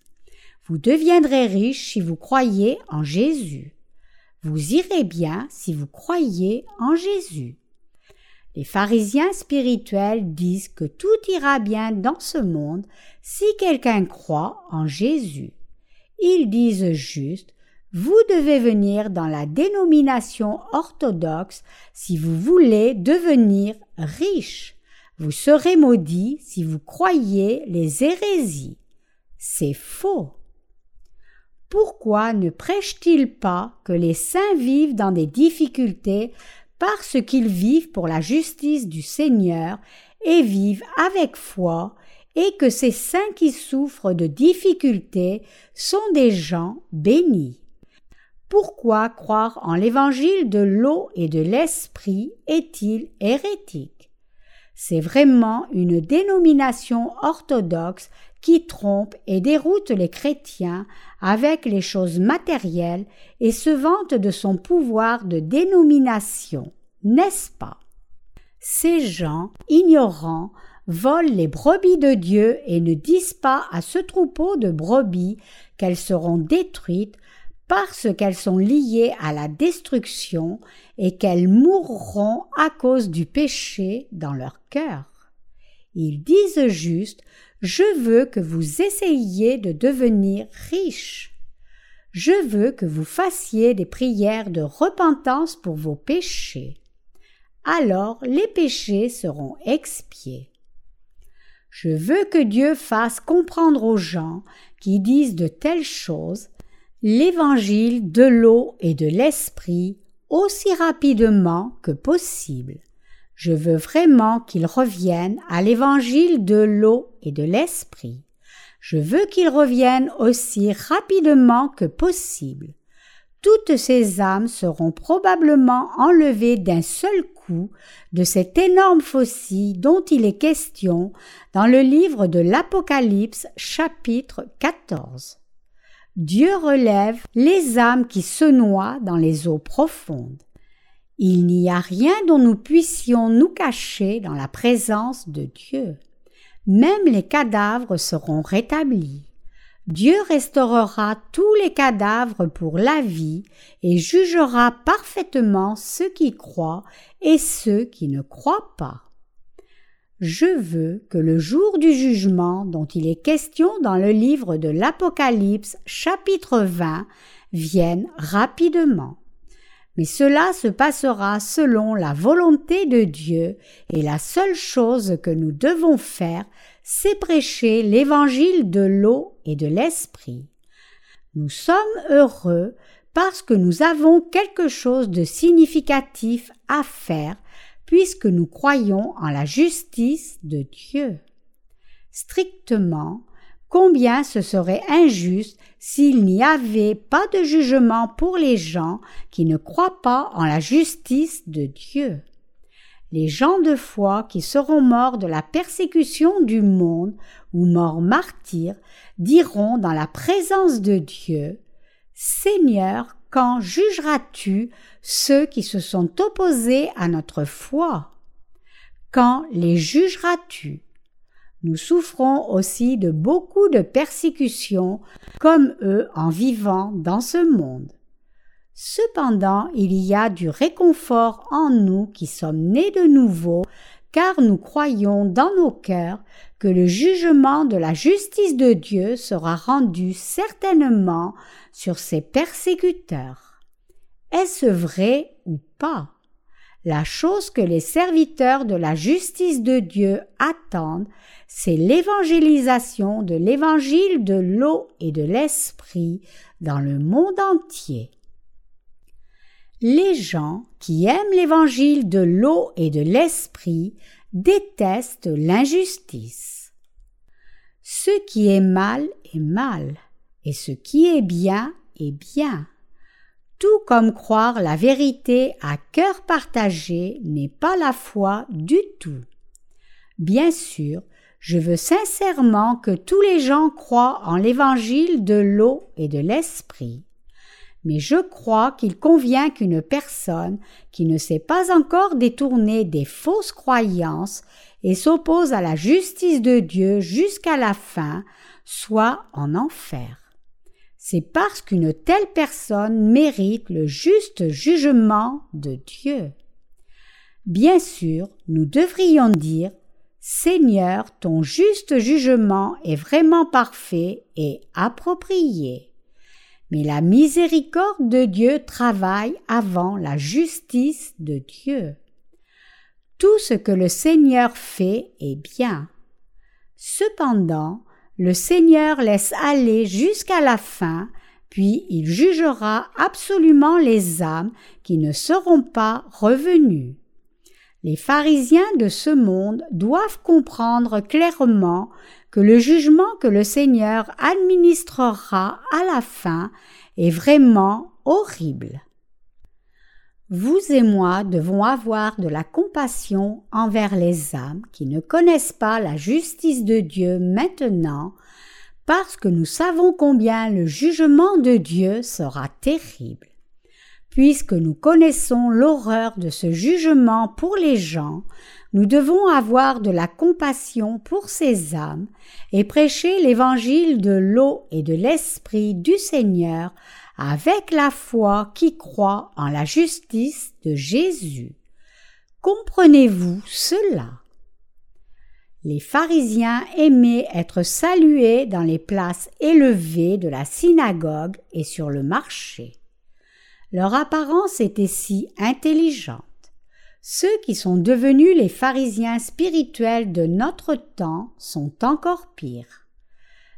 Vous deviendrez riche si vous croyez en Jésus. Vous irez bien si vous croyez en Jésus. Les pharisiens spirituels disent que tout ira bien dans ce monde si quelqu'un croit en Jésus. Ils disent juste vous devez venir dans la dénomination orthodoxe si vous voulez devenir riche. Vous serez maudit si vous croyez les hérésies. C'est faux. Pourquoi ne prêche-t-il pas que les saints vivent dans des difficultés parce qu'ils vivent pour la justice du Seigneur et vivent avec foi, et que ces saints qui souffrent de difficultés sont des gens bénis? Pourquoi croire en l'évangile de l'eau et de l'esprit est-il hérétique? C'est vraiment une dénomination orthodoxe qui trompe et déroute les chrétiens avec les choses matérielles et se vante de son pouvoir de dénomination, n'est-ce pas? Ces gens, ignorants, volent les brebis de Dieu et ne disent pas à ce troupeau de brebis qu'elles seront détruites parce qu'elles sont liées à la destruction et qu'elles mourront à cause du péché dans leur cœur. Ils disent juste Je veux que vous essayiez de devenir riches. Je veux que vous fassiez des prières de repentance pour vos péchés. Alors les péchés seront expiés. Je veux que Dieu fasse comprendre aux gens qui disent de telles choses l'évangile de l'eau et de l'esprit aussi rapidement que possible. Je veux vraiment qu'ils reviennent à l'évangile de l'eau et de l'esprit. Je veux qu'ils reviennent aussi rapidement que possible. Toutes ces âmes seront probablement enlevées d'un seul coup de cet énorme fossile dont il est question dans le livre de l'Apocalypse chapitre 14. Dieu relève les âmes qui se noient dans les eaux profondes. Il n'y a rien dont nous puissions nous cacher dans la présence de Dieu. Même les cadavres seront rétablis. Dieu restaurera tous les cadavres pour la vie et jugera parfaitement ceux qui croient et ceux qui ne croient pas. Je veux que le jour du jugement dont il est question dans le livre de l'Apocalypse chapitre 20 vienne rapidement. Mais cela se passera selon la volonté de Dieu, et la seule chose que nous devons faire, c'est prêcher l'évangile de l'eau et de l'esprit. Nous sommes heureux parce que nous avons quelque chose de significatif à faire puisque nous croyons en la justice de Dieu. Strictement, combien ce serait injuste s'il n'y avait pas de jugement pour les gens qui ne croient pas en la justice de Dieu. Les gens de foi qui seront morts de la persécution du monde ou morts martyrs diront dans la présence de Dieu Seigneur, quand jugeras-tu ceux qui se sont opposés à notre foi? Quand les jugeras-tu? Nous souffrons aussi de beaucoup de persécutions comme eux en vivant dans ce monde. Cependant, il y a du réconfort en nous qui sommes nés de nouveau, car nous croyons dans nos cœurs le jugement de la justice de Dieu sera rendu certainement sur ses persécuteurs. Est-ce vrai ou pas? La chose que les serviteurs de la justice de Dieu attendent, c'est l'évangélisation de l'évangile de l'eau et de l'esprit dans le monde entier. Les gens qui aiment l'évangile de l'eau et de l'esprit détestent l'injustice. Ce qui est mal est mal et ce qui est bien est bien. Tout comme croire la vérité à cœur partagé n'est pas la foi du tout. Bien sûr, je veux sincèrement que tous les gens croient en l'évangile de l'eau et de l'esprit. Mais je crois qu'il convient qu'une personne qui ne s'est pas encore détournée des fausses croyances et s'oppose à la justice de Dieu jusqu'à la fin soit en enfer c'est parce qu'une telle personne mérite le juste jugement de Dieu. Bien sûr, nous devrions dire Seigneur, ton juste jugement est vraiment parfait et approprié. Mais la miséricorde de Dieu travaille avant la justice de Dieu. Tout ce que le Seigneur fait est bien. Cependant, le Seigneur laisse aller jusqu'à la fin, puis il jugera absolument les âmes qui ne seront pas revenues. Les pharisiens de ce monde doivent comprendre clairement que le jugement que le Seigneur administrera à la fin est vraiment horrible. Vous et moi devons avoir de la compassion envers les âmes qui ne connaissent pas la justice de Dieu maintenant, parce que nous savons combien le jugement de Dieu sera terrible. Puisque nous connaissons l'horreur de ce jugement pour les gens, nous devons avoir de la compassion pour ces âmes et prêcher l'évangile de l'eau et de l'esprit du Seigneur avec la foi qui croit en la justice de Jésus. Comprenez-vous cela? Les pharisiens aimaient être salués dans les places élevées de la synagogue et sur le marché. Leur apparence était si intelligente. Ceux qui sont devenus les pharisiens spirituels de notre temps sont encore pires.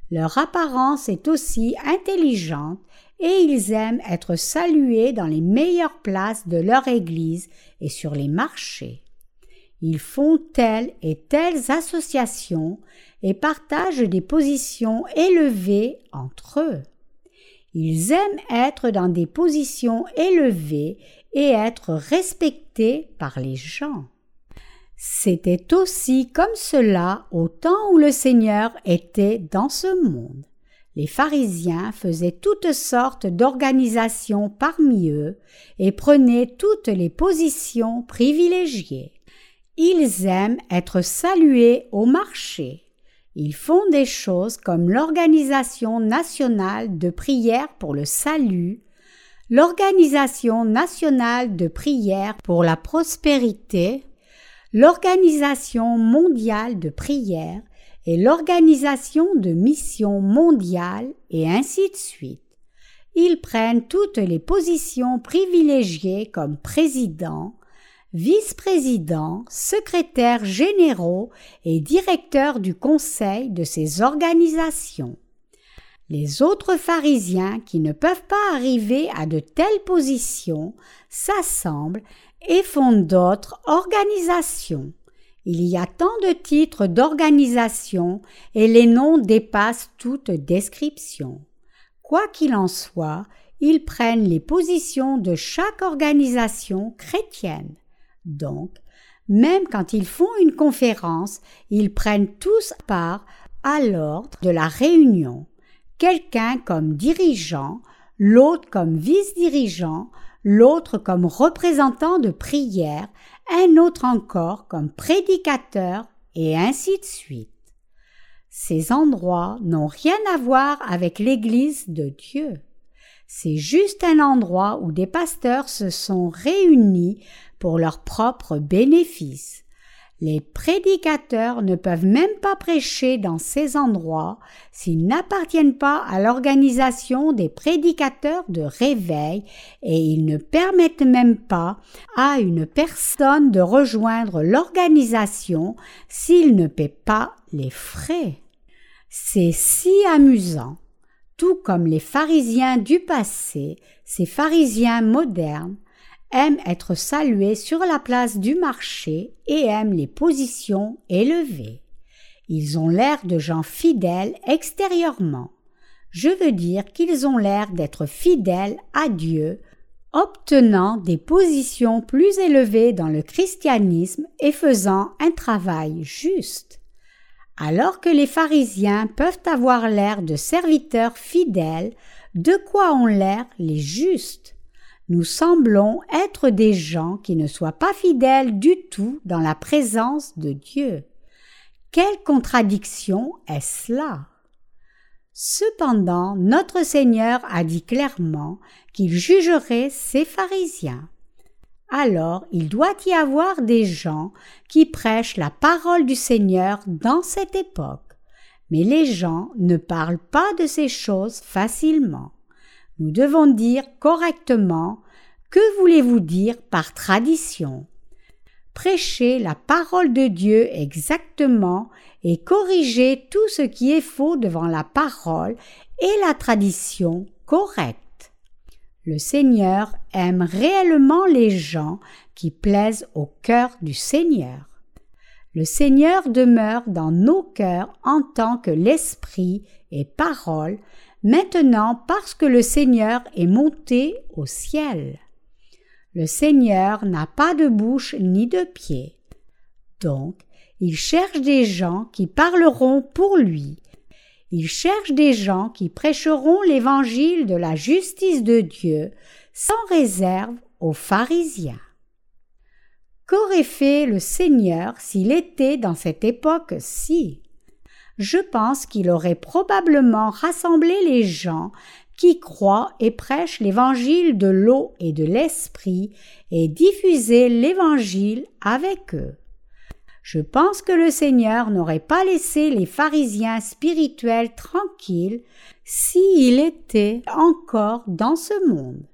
Leur apparence est aussi intelligente et ils aiment être salués dans les meilleures places de leur Église et sur les marchés. Ils font telles et telles associations et partagent des positions élevées entre eux. Ils aiment être dans des positions élevées et être respectés par les gens. C'était aussi comme cela au temps où le Seigneur était dans ce monde. Les pharisiens faisaient toutes sortes d'organisations parmi eux et prenaient toutes les positions privilégiées. Ils aiment être salués au marché. Ils font des choses comme l'Organisation nationale de prière pour le salut, l'Organisation nationale de prière pour la prospérité, l'Organisation mondiale de prière et l'Organisation de mission mondiale et ainsi de suite. Ils prennent toutes les positions privilégiées comme président, vice-président, secrétaire généraux et directeur du conseil de ces organisations. Les autres pharisiens qui ne peuvent pas arriver à de telles positions s'assemblent et font d'autres organisations. Il y a tant de titres d'organisation et les noms dépassent toute description. Quoi qu'il en soit, ils prennent les positions de chaque organisation chrétienne. Donc, même quand ils font une conférence, ils prennent tous part à l'ordre de la réunion. Quelqu'un comme dirigeant, l'autre comme vice-dirigeant, l'autre comme représentant de prière, un autre encore comme prédicateur, et ainsi de suite. Ces endroits n'ont rien à voir avec l'Église de Dieu. C'est juste un endroit où des pasteurs se sont réunis pour leur propre bénéfice. Les prédicateurs ne peuvent même pas prêcher dans ces endroits s'ils n'appartiennent pas à l'organisation des prédicateurs de réveil et ils ne permettent même pas à une personne de rejoindre l'organisation s'il ne paie pas les frais. C'est si amusant. Tout comme les pharisiens du passé, ces pharisiens modernes aiment être salués sur la place du marché et aiment les positions élevées. Ils ont l'air de gens fidèles extérieurement. Je veux dire qu'ils ont l'air d'être fidèles à Dieu, obtenant des positions plus élevées dans le christianisme et faisant un travail juste. Alors que les pharisiens peuvent avoir l'air de serviteurs fidèles, de quoi ont l'air les justes? Nous semblons être des gens qui ne soient pas fidèles du tout dans la présence de Dieu. Quelle contradiction est-ce là? Cependant, notre Seigneur a dit clairement qu'il jugerait ces pharisiens. Alors il doit y avoir des gens qui prêchent la parole du Seigneur dans cette époque. Mais les gens ne parlent pas de ces choses facilement. Nous devons dire correctement que voulez-vous dire par tradition Prêchez la parole de Dieu exactement et corrigez tout ce qui est faux devant la parole et la tradition correcte. Le Seigneur aime réellement les gens qui plaisent au cœur du Seigneur. Le Seigneur demeure dans nos cœurs en tant que l'Esprit et parole, maintenant parce que le Seigneur est monté au ciel. Le Seigneur n'a pas de bouche ni de pied. Donc, il cherche des gens qui parleront pour lui. Il cherche des gens qui prêcheront l'évangile de la justice de Dieu sans réserve aux pharisiens. Qu'aurait fait le Seigneur s'il était dans cette époque-ci? Je pense qu'il aurait probablement rassemblé les gens qui croient et prêchent l'évangile de l'eau et de l'esprit et diffusé l'évangile avec eux. Je pense que le Seigneur n'aurait pas laissé les pharisiens spirituels tranquilles s'il était encore dans ce monde.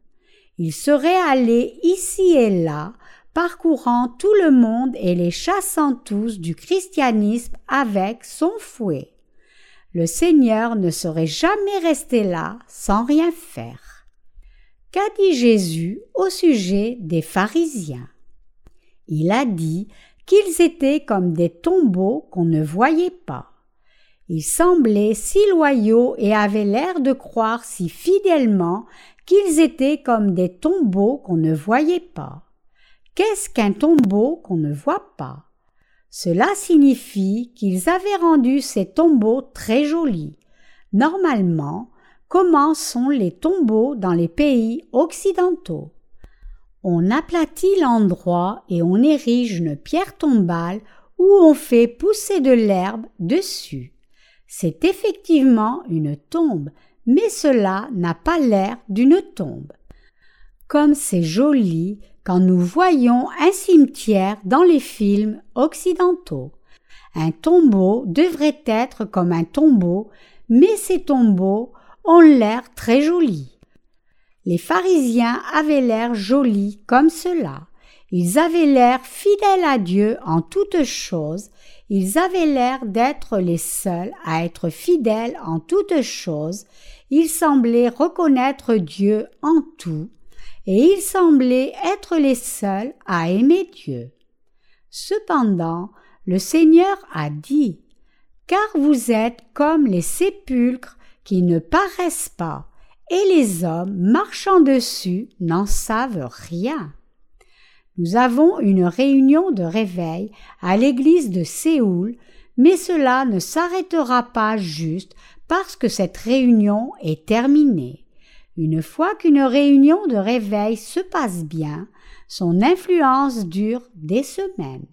Il serait allé ici et là, parcourant tout le monde et les chassant tous du christianisme avec son fouet. Le Seigneur ne serait jamais resté là sans rien faire. Qu'a dit Jésus au sujet des pharisiens? Il a dit qu'ils étaient comme des tombeaux qu'on ne voyait pas. Ils semblaient si loyaux et avaient l'air de croire si fidèlement qu'ils étaient comme des tombeaux qu'on ne voyait pas. Qu'est-ce qu'un tombeau qu'on ne voit pas? Cela signifie qu'ils avaient rendu ces tombeaux très jolis. Normalement, comment sont les tombeaux dans les pays occidentaux? On aplatit l'endroit et on érige une pierre tombale où on fait pousser de l'herbe dessus. C'est effectivement une tombe, mais cela n'a pas l'air d'une tombe. Comme c'est joli quand nous voyons un cimetière dans les films occidentaux. Un tombeau devrait être comme un tombeau, mais ces tombeaux ont l'air très jolis. Les pharisiens avaient l'air jolis comme cela. Ils avaient l'air fidèles à Dieu en toutes choses. Ils avaient l'air d'être les seuls à être fidèles en toutes choses. Ils semblaient reconnaître Dieu en tout. Et ils semblaient être les seuls à aimer Dieu. Cependant, le Seigneur a dit, Car vous êtes comme les sépulcres qui ne paraissent pas, et les hommes marchant dessus n'en savent rien. Nous avons une réunion de réveil à l'église de Séoul, mais cela ne s'arrêtera pas juste parce que cette réunion est terminée. Une fois qu'une réunion de réveil se passe bien, son influence dure des semaines.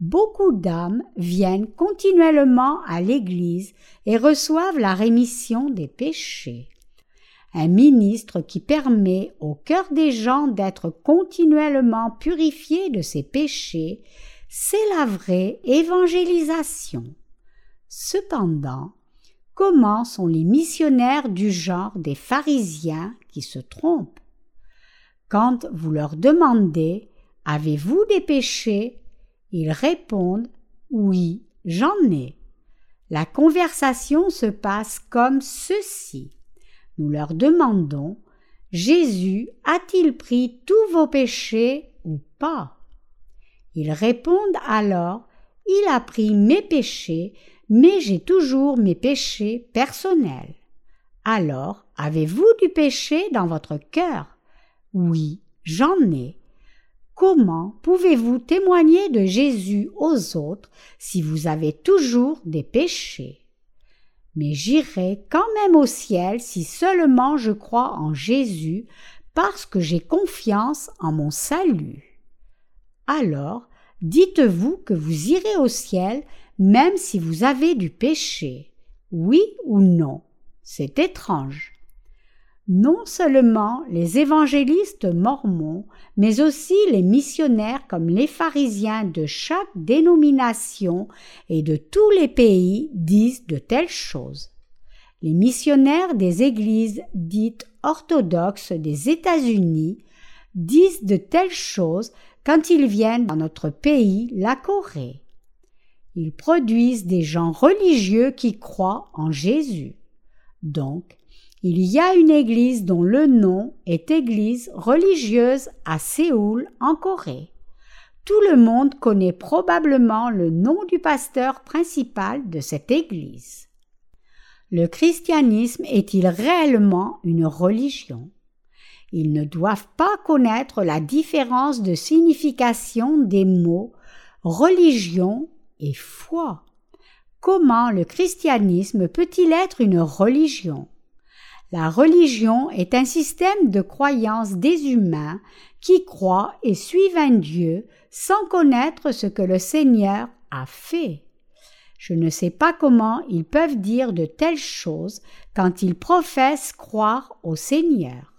Beaucoup d'âmes viennent continuellement à l'Église et reçoivent la rémission des péchés un ministre qui permet au cœur des gens d'être continuellement purifiés de ses péchés, c'est la vraie évangélisation. Cependant, comment sont les missionnaires du genre des pharisiens qui se trompent. Quand vous leur demandez Avez-vous des péchés? Ils répondent Oui, j'en ai. La conversation se passe comme ceci. Nous leur demandons Jésus a-t-il pris tous vos péchés ou pas? Ils répondent alors Il a pris mes péchés, mais j'ai toujours mes péchés personnels. Alors, avez-vous du péché dans votre cœur? Oui, j'en ai. Comment pouvez-vous témoigner de Jésus aux autres si vous avez toujours des péchés? Mais j'irai quand même au ciel si seulement je crois en Jésus parce que j'ai confiance en mon salut. Alors, dites-vous que vous irez au ciel même si vous avez du péché. Oui ou non C'est étrange non seulement les évangélistes mormons, mais aussi les missionnaires comme les pharisiens de chaque dénomination et de tous les pays disent de telles choses. Les missionnaires des églises dites orthodoxes des États-Unis disent de telles choses quand ils viennent dans notre pays, la Corée. Ils produisent des gens religieux qui croient en Jésus. Donc, Il y a une église dont le nom est église religieuse à Séoul, en Corée. Tout le monde connaît probablement le nom du pasteur principal de cette église. Le christianisme est-il réellement une religion? Ils ne doivent pas connaître la différence de signification des mots religion et foi. Comment le christianisme peut-il être une religion? La religion est un système de croyances des humains qui croient et suivent un Dieu sans connaître ce que le Seigneur a fait. Je ne sais pas comment ils peuvent dire de telles choses quand ils professent croire au Seigneur.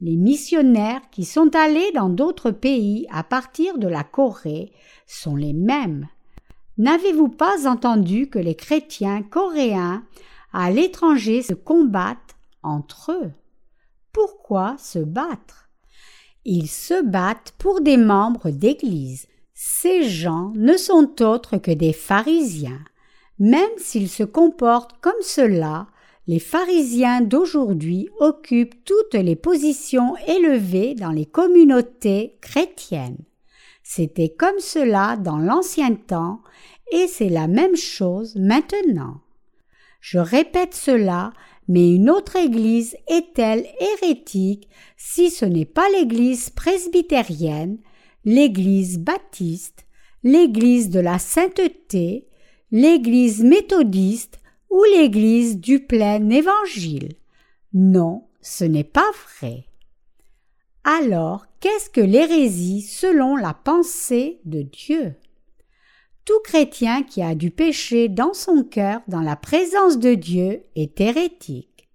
Les missionnaires qui sont allés dans d'autres pays à partir de la Corée sont les mêmes. N'avez-vous pas entendu que les chrétiens coréens à l'étranger se combattent entre eux? Pourquoi se battre? Ils se battent pour des membres d'Église. Ces gens ne sont autres que des pharisiens. Même s'ils se comportent comme cela, les pharisiens d'aujourd'hui occupent toutes les positions élevées dans les communautés chrétiennes. C'était comme cela dans l'ancien temps et c'est la même chose maintenant. Je répète cela, mais une autre Église est-elle hérétique si ce n'est pas l'Église presbytérienne, l'Église baptiste, l'Église de la sainteté, l'Église méthodiste ou l'Église du plein Évangile? Non, ce n'est pas vrai. Alors, qu'est-ce que l'hérésie selon la pensée de Dieu? Tout chrétien qui a du péché dans son cœur dans la présence de Dieu est hérétique.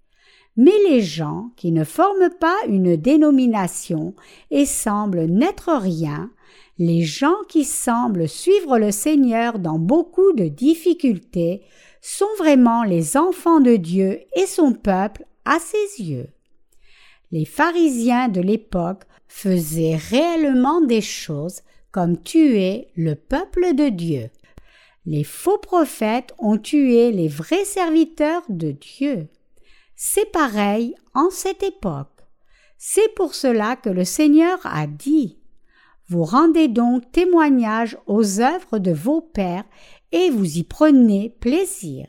Mais les gens qui ne forment pas une dénomination et semblent n'être rien, les gens qui semblent suivre le Seigneur dans beaucoup de difficultés, sont vraiment les enfants de Dieu et son peuple à ses yeux. Les pharisiens de l'époque faisaient réellement des choses comme tuer le peuple de Dieu. Les faux prophètes ont tué les vrais serviteurs de Dieu. C'est pareil en cette époque. C'est pour cela que le Seigneur a dit Vous rendez donc témoignage aux œuvres de vos pères et vous y prenez plaisir,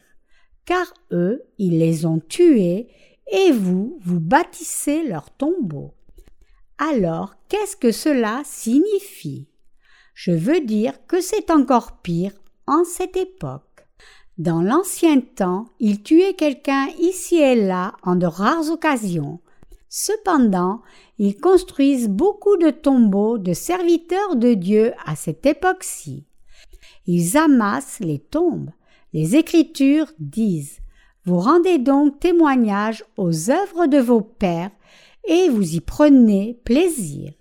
car eux, ils les ont tués et vous, vous bâtissez leur tombeau. Alors, qu'est-ce que cela signifie? Je veux dire que c'est encore pire en cette époque. Dans l'ancien temps, ils tuaient quelqu'un ici et là en de rares occasions. Cependant, ils construisent beaucoup de tombeaux de serviteurs de Dieu à cette époque-ci. Ils amassent les tombes. Les Écritures disent Vous rendez donc témoignage aux œuvres de vos pères et vous y prenez plaisir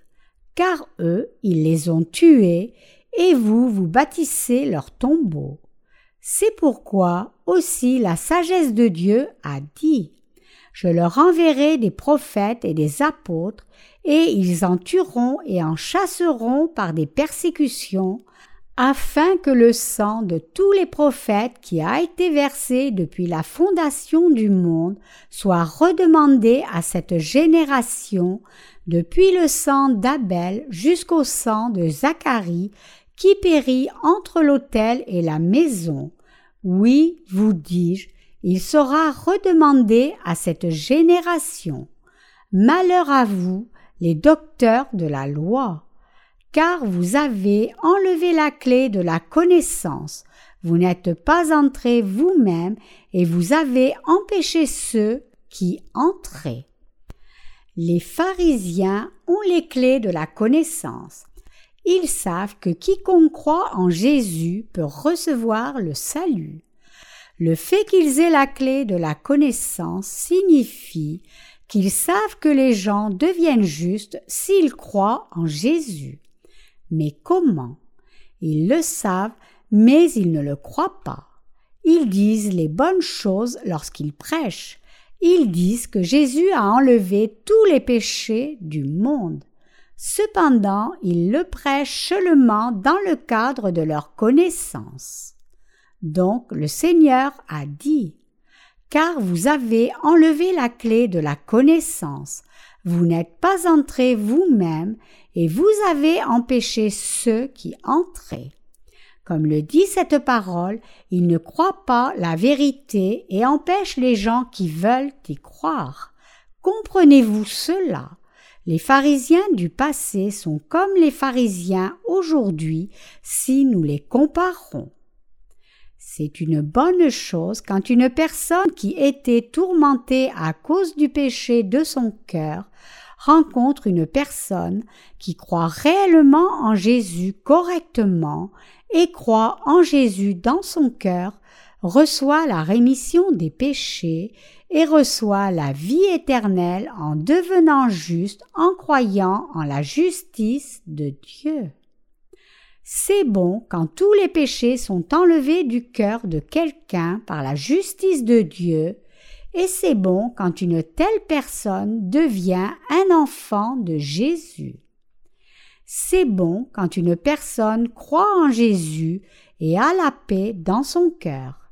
car eux, ils les ont tués, et vous, vous bâtissez leur tombeau. C'est pourquoi aussi la sagesse de Dieu a dit Je leur enverrai des prophètes et des apôtres, et ils en tueront et en chasseront par des persécutions, afin que le sang de tous les prophètes qui a été versé depuis la fondation du monde soit redemandé à cette génération depuis le sang d'Abel jusqu'au sang de Zacharie, qui périt entre l'autel et la maison. Oui, vous dis-je, il sera redemandé à cette génération. Malheur à vous, les docteurs de la loi, car vous avez enlevé la clé de la connaissance, vous n'êtes pas entrés vous-même et vous avez empêché ceux qui entraient. Les pharisiens ont les clés de la connaissance. Ils savent que quiconque croit en Jésus peut recevoir le salut. Le fait qu'ils aient la clé de la connaissance signifie qu'ils savent que les gens deviennent justes s'ils croient en Jésus. Mais comment? Ils le savent, mais ils ne le croient pas. Ils disent les bonnes choses lorsqu'ils prêchent, ils disent que Jésus a enlevé tous les péchés du monde. Cependant, ils le prêchent seulement dans le cadre de leur connaissance. Donc le Seigneur a dit car vous avez enlevé la clé de la connaissance. Vous n'êtes pas entré vous-même, et vous avez empêché ceux qui entraient. Comme le dit cette parole, il ne croit pas la vérité et empêche les gens qui veulent y croire. Comprenez-vous cela? Les pharisiens du passé sont comme les pharisiens aujourd'hui si nous les comparons. C'est une bonne chose quand une personne qui était tourmentée à cause du péché de son cœur rencontre une personne qui croit réellement en Jésus correctement et croit en Jésus dans son cœur, reçoit la rémission des péchés et reçoit la vie éternelle en devenant juste en croyant en la justice de Dieu. C'est bon quand tous les péchés sont enlevés du cœur de quelqu'un par la justice de Dieu, et c'est bon quand une telle personne devient un enfant de Jésus. C'est bon quand une personne croit en Jésus et a la paix dans son cœur.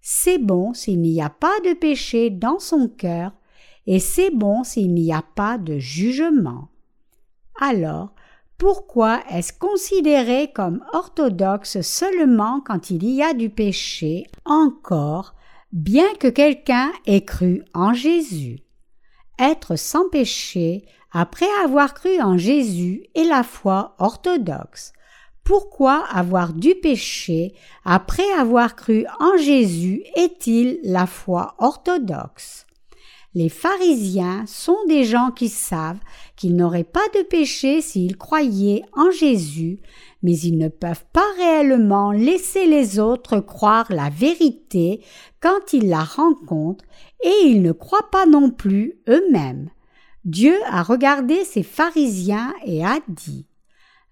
C'est bon s'il n'y a pas de péché dans son cœur, et c'est bon s'il n'y a pas de jugement. Alors, pourquoi est-ce considéré comme orthodoxe seulement quand il y a du péché encore, bien que quelqu'un ait cru en Jésus? Être sans péché après avoir cru en Jésus et la foi orthodoxe. Pourquoi avoir du péché après avoir cru en Jésus est-il la foi orthodoxe? Les pharisiens sont des gens qui savent qu'ils n'auraient pas de péché s'ils croyaient en Jésus, mais ils ne peuvent pas réellement laisser les autres croire la vérité quand ils la rencontrent et ils ne croient pas non plus eux-mêmes. Dieu a regardé ces pharisiens et a dit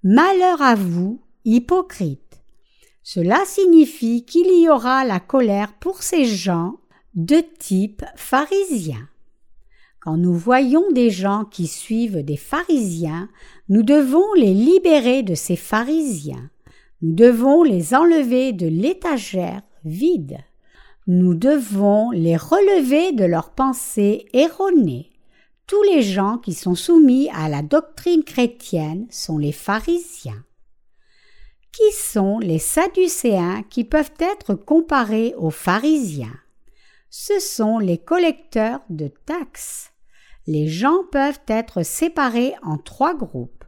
Malheur à vous, hypocrites. Cela signifie qu'il y aura la colère pour ces gens de type pharisien. Quand nous voyons des gens qui suivent des pharisiens, nous devons les libérer de ces pharisiens. Nous devons les enlever de l'étagère vide. Nous devons les relever de leurs pensées erronées. Tous les gens qui sont soumis à la doctrine chrétienne sont les pharisiens. Qui sont les sadducéens qui peuvent être comparés aux pharisiens? Ce sont les collecteurs de taxes. Les gens peuvent être séparés en trois groupes.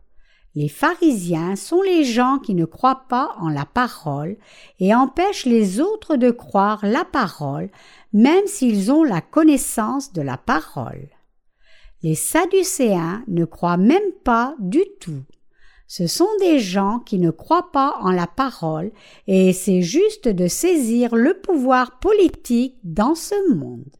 Les pharisiens sont les gens qui ne croient pas en la parole et empêchent les autres de croire la parole, même s'ils ont la connaissance de la parole. Les Sadducéens ne croient même pas du tout. Ce sont des gens qui ne croient pas en la parole et c'est juste de saisir le pouvoir politique dans ce monde.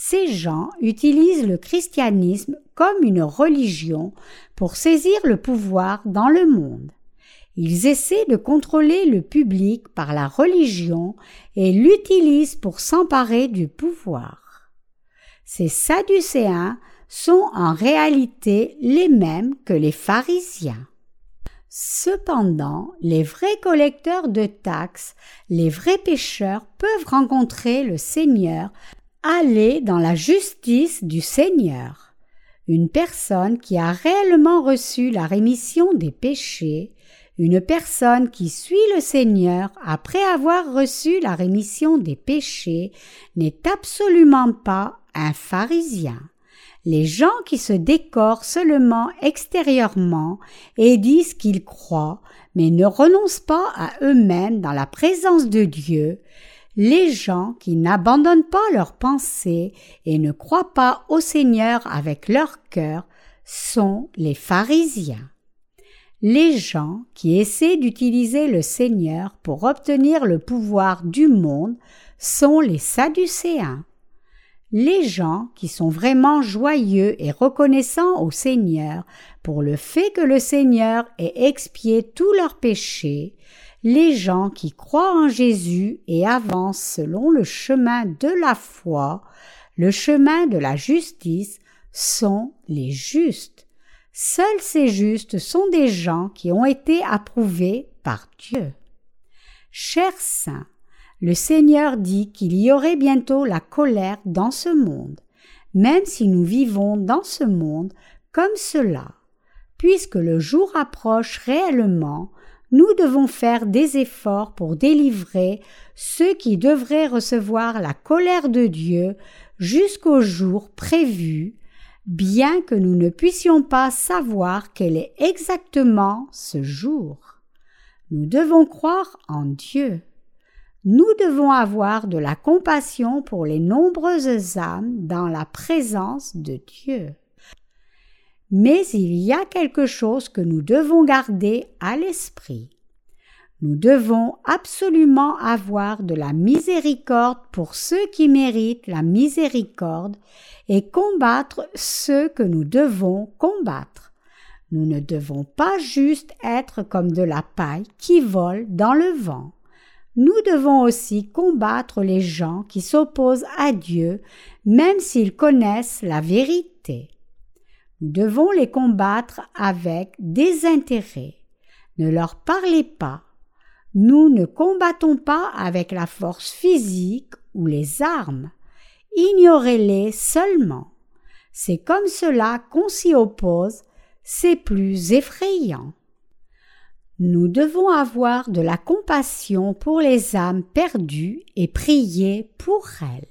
Ces gens utilisent le christianisme comme une religion pour saisir le pouvoir dans le monde. Ils essaient de contrôler le public par la religion et l'utilisent pour s'emparer du pouvoir. Ces Sadducéens sont en réalité les mêmes que les pharisiens. Cependant, les vrais collecteurs de taxes, les vrais pécheurs peuvent rencontrer le Seigneur, aller dans la justice du Seigneur. Une personne qui a réellement reçu la rémission des péchés, une personne qui suit le Seigneur après avoir reçu la rémission des péchés n'est absolument pas un pharisien les gens qui se décorent seulement extérieurement et disent qu'ils croient, mais ne renoncent pas à eux-mêmes dans la présence de Dieu, les gens qui n'abandonnent pas leurs pensées et ne croient pas au Seigneur avec leur cœur sont les pharisiens. Les gens qui essaient d'utiliser le Seigneur pour obtenir le pouvoir du monde sont les Sadducéens. Les gens qui sont vraiment joyeux et reconnaissants au Seigneur pour le fait que le Seigneur ait expié tous leurs péchés, les gens qui croient en Jésus et avancent selon le chemin de la foi, le chemin de la justice, sont les justes. Seuls ces justes sont des gens qui ont été approuvés par Dieu. Chers saints, Le Seigneur dit qu'il y aurait bientôt la colère dans ce monde, même si nous vivons dans ce monde comme cela. Puisque le jour approche réellement, nous devons faire des efforts pour délivrer ceux qui devraient recevoir la colère de Dieu jusqu'au jour prévu, bien que nous ne puissions pas savoir quel est exactement ce jour. Nous devons croire en Dieu. Nous devons avoir de la compassion pour les nombreuses âmes dans la présence de Dieu. Mais il y a quelque chose que nous devons garder à l'esprit. Nous devons absolument avoir de la miséricorde pour ceux qui méritent la miséricorde et combattre ceux que nous devons combattre. Nous ne devons pas juste être comme de la paille qui vole dans le vent. Nous devons aussi combattre les gens qui s'opposent à Dieu, même s'ils connaissent la vérité. Nous devons les combattre avec désintérêt. Ne leur parlez pas. Nous ne combattons pas avec la force physique ou les armes. Ignorez-les seulement. C'est comme cela qu'on s'y oppose, c'est plus effrayant. Nous devons avoir de la compassion pour les âmes perdues et prier pour elles.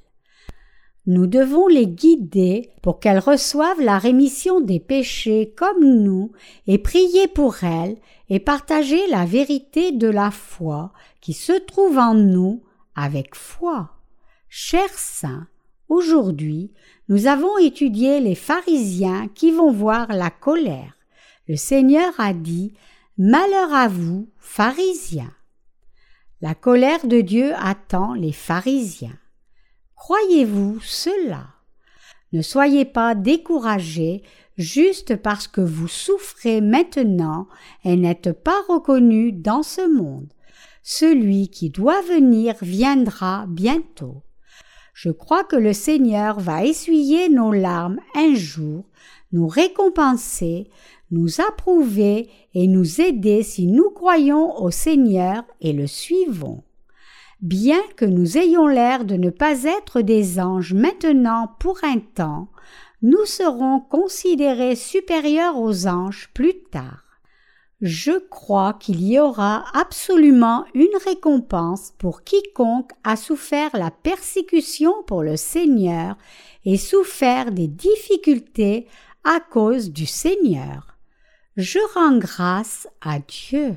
Nous devons les guider pour qu'elles reçoivent la rémission des péchés comme nous et prier pour elles et partager la vérité de la foi qui se trouve en nous avec foi. Chers saints, aujourd'hui nous avons étudié les pharisiens qui vont voir la colère. Le Seigneur a dit Malheur à vous, pharisiens. La colère de Dieu attend les pharisiens. Croyez-vous cela? Ne soyez pas découragés juste parce que vous souffrez maintenant et n'êtes pas reconnus dans ce monde. Celui qui doit venir viendra bientôt. Je crois que le Seigneur va essuyer nos larmes un jour, nous récompenser, nous approuver et nous aider si nous croyons au Seigneur et le suivons. Bien que nous ayons l'air de ne pas être des anges maintenant pour un temps, nous serons considérés supérieurs aux anges plus tard. Je crois qu'il y aura absolument une récompense pour quiconque a souffert la persécution pour le Seigneur et souffert des difficultés à cause du Seigneur. Je rends grâce à Dieu.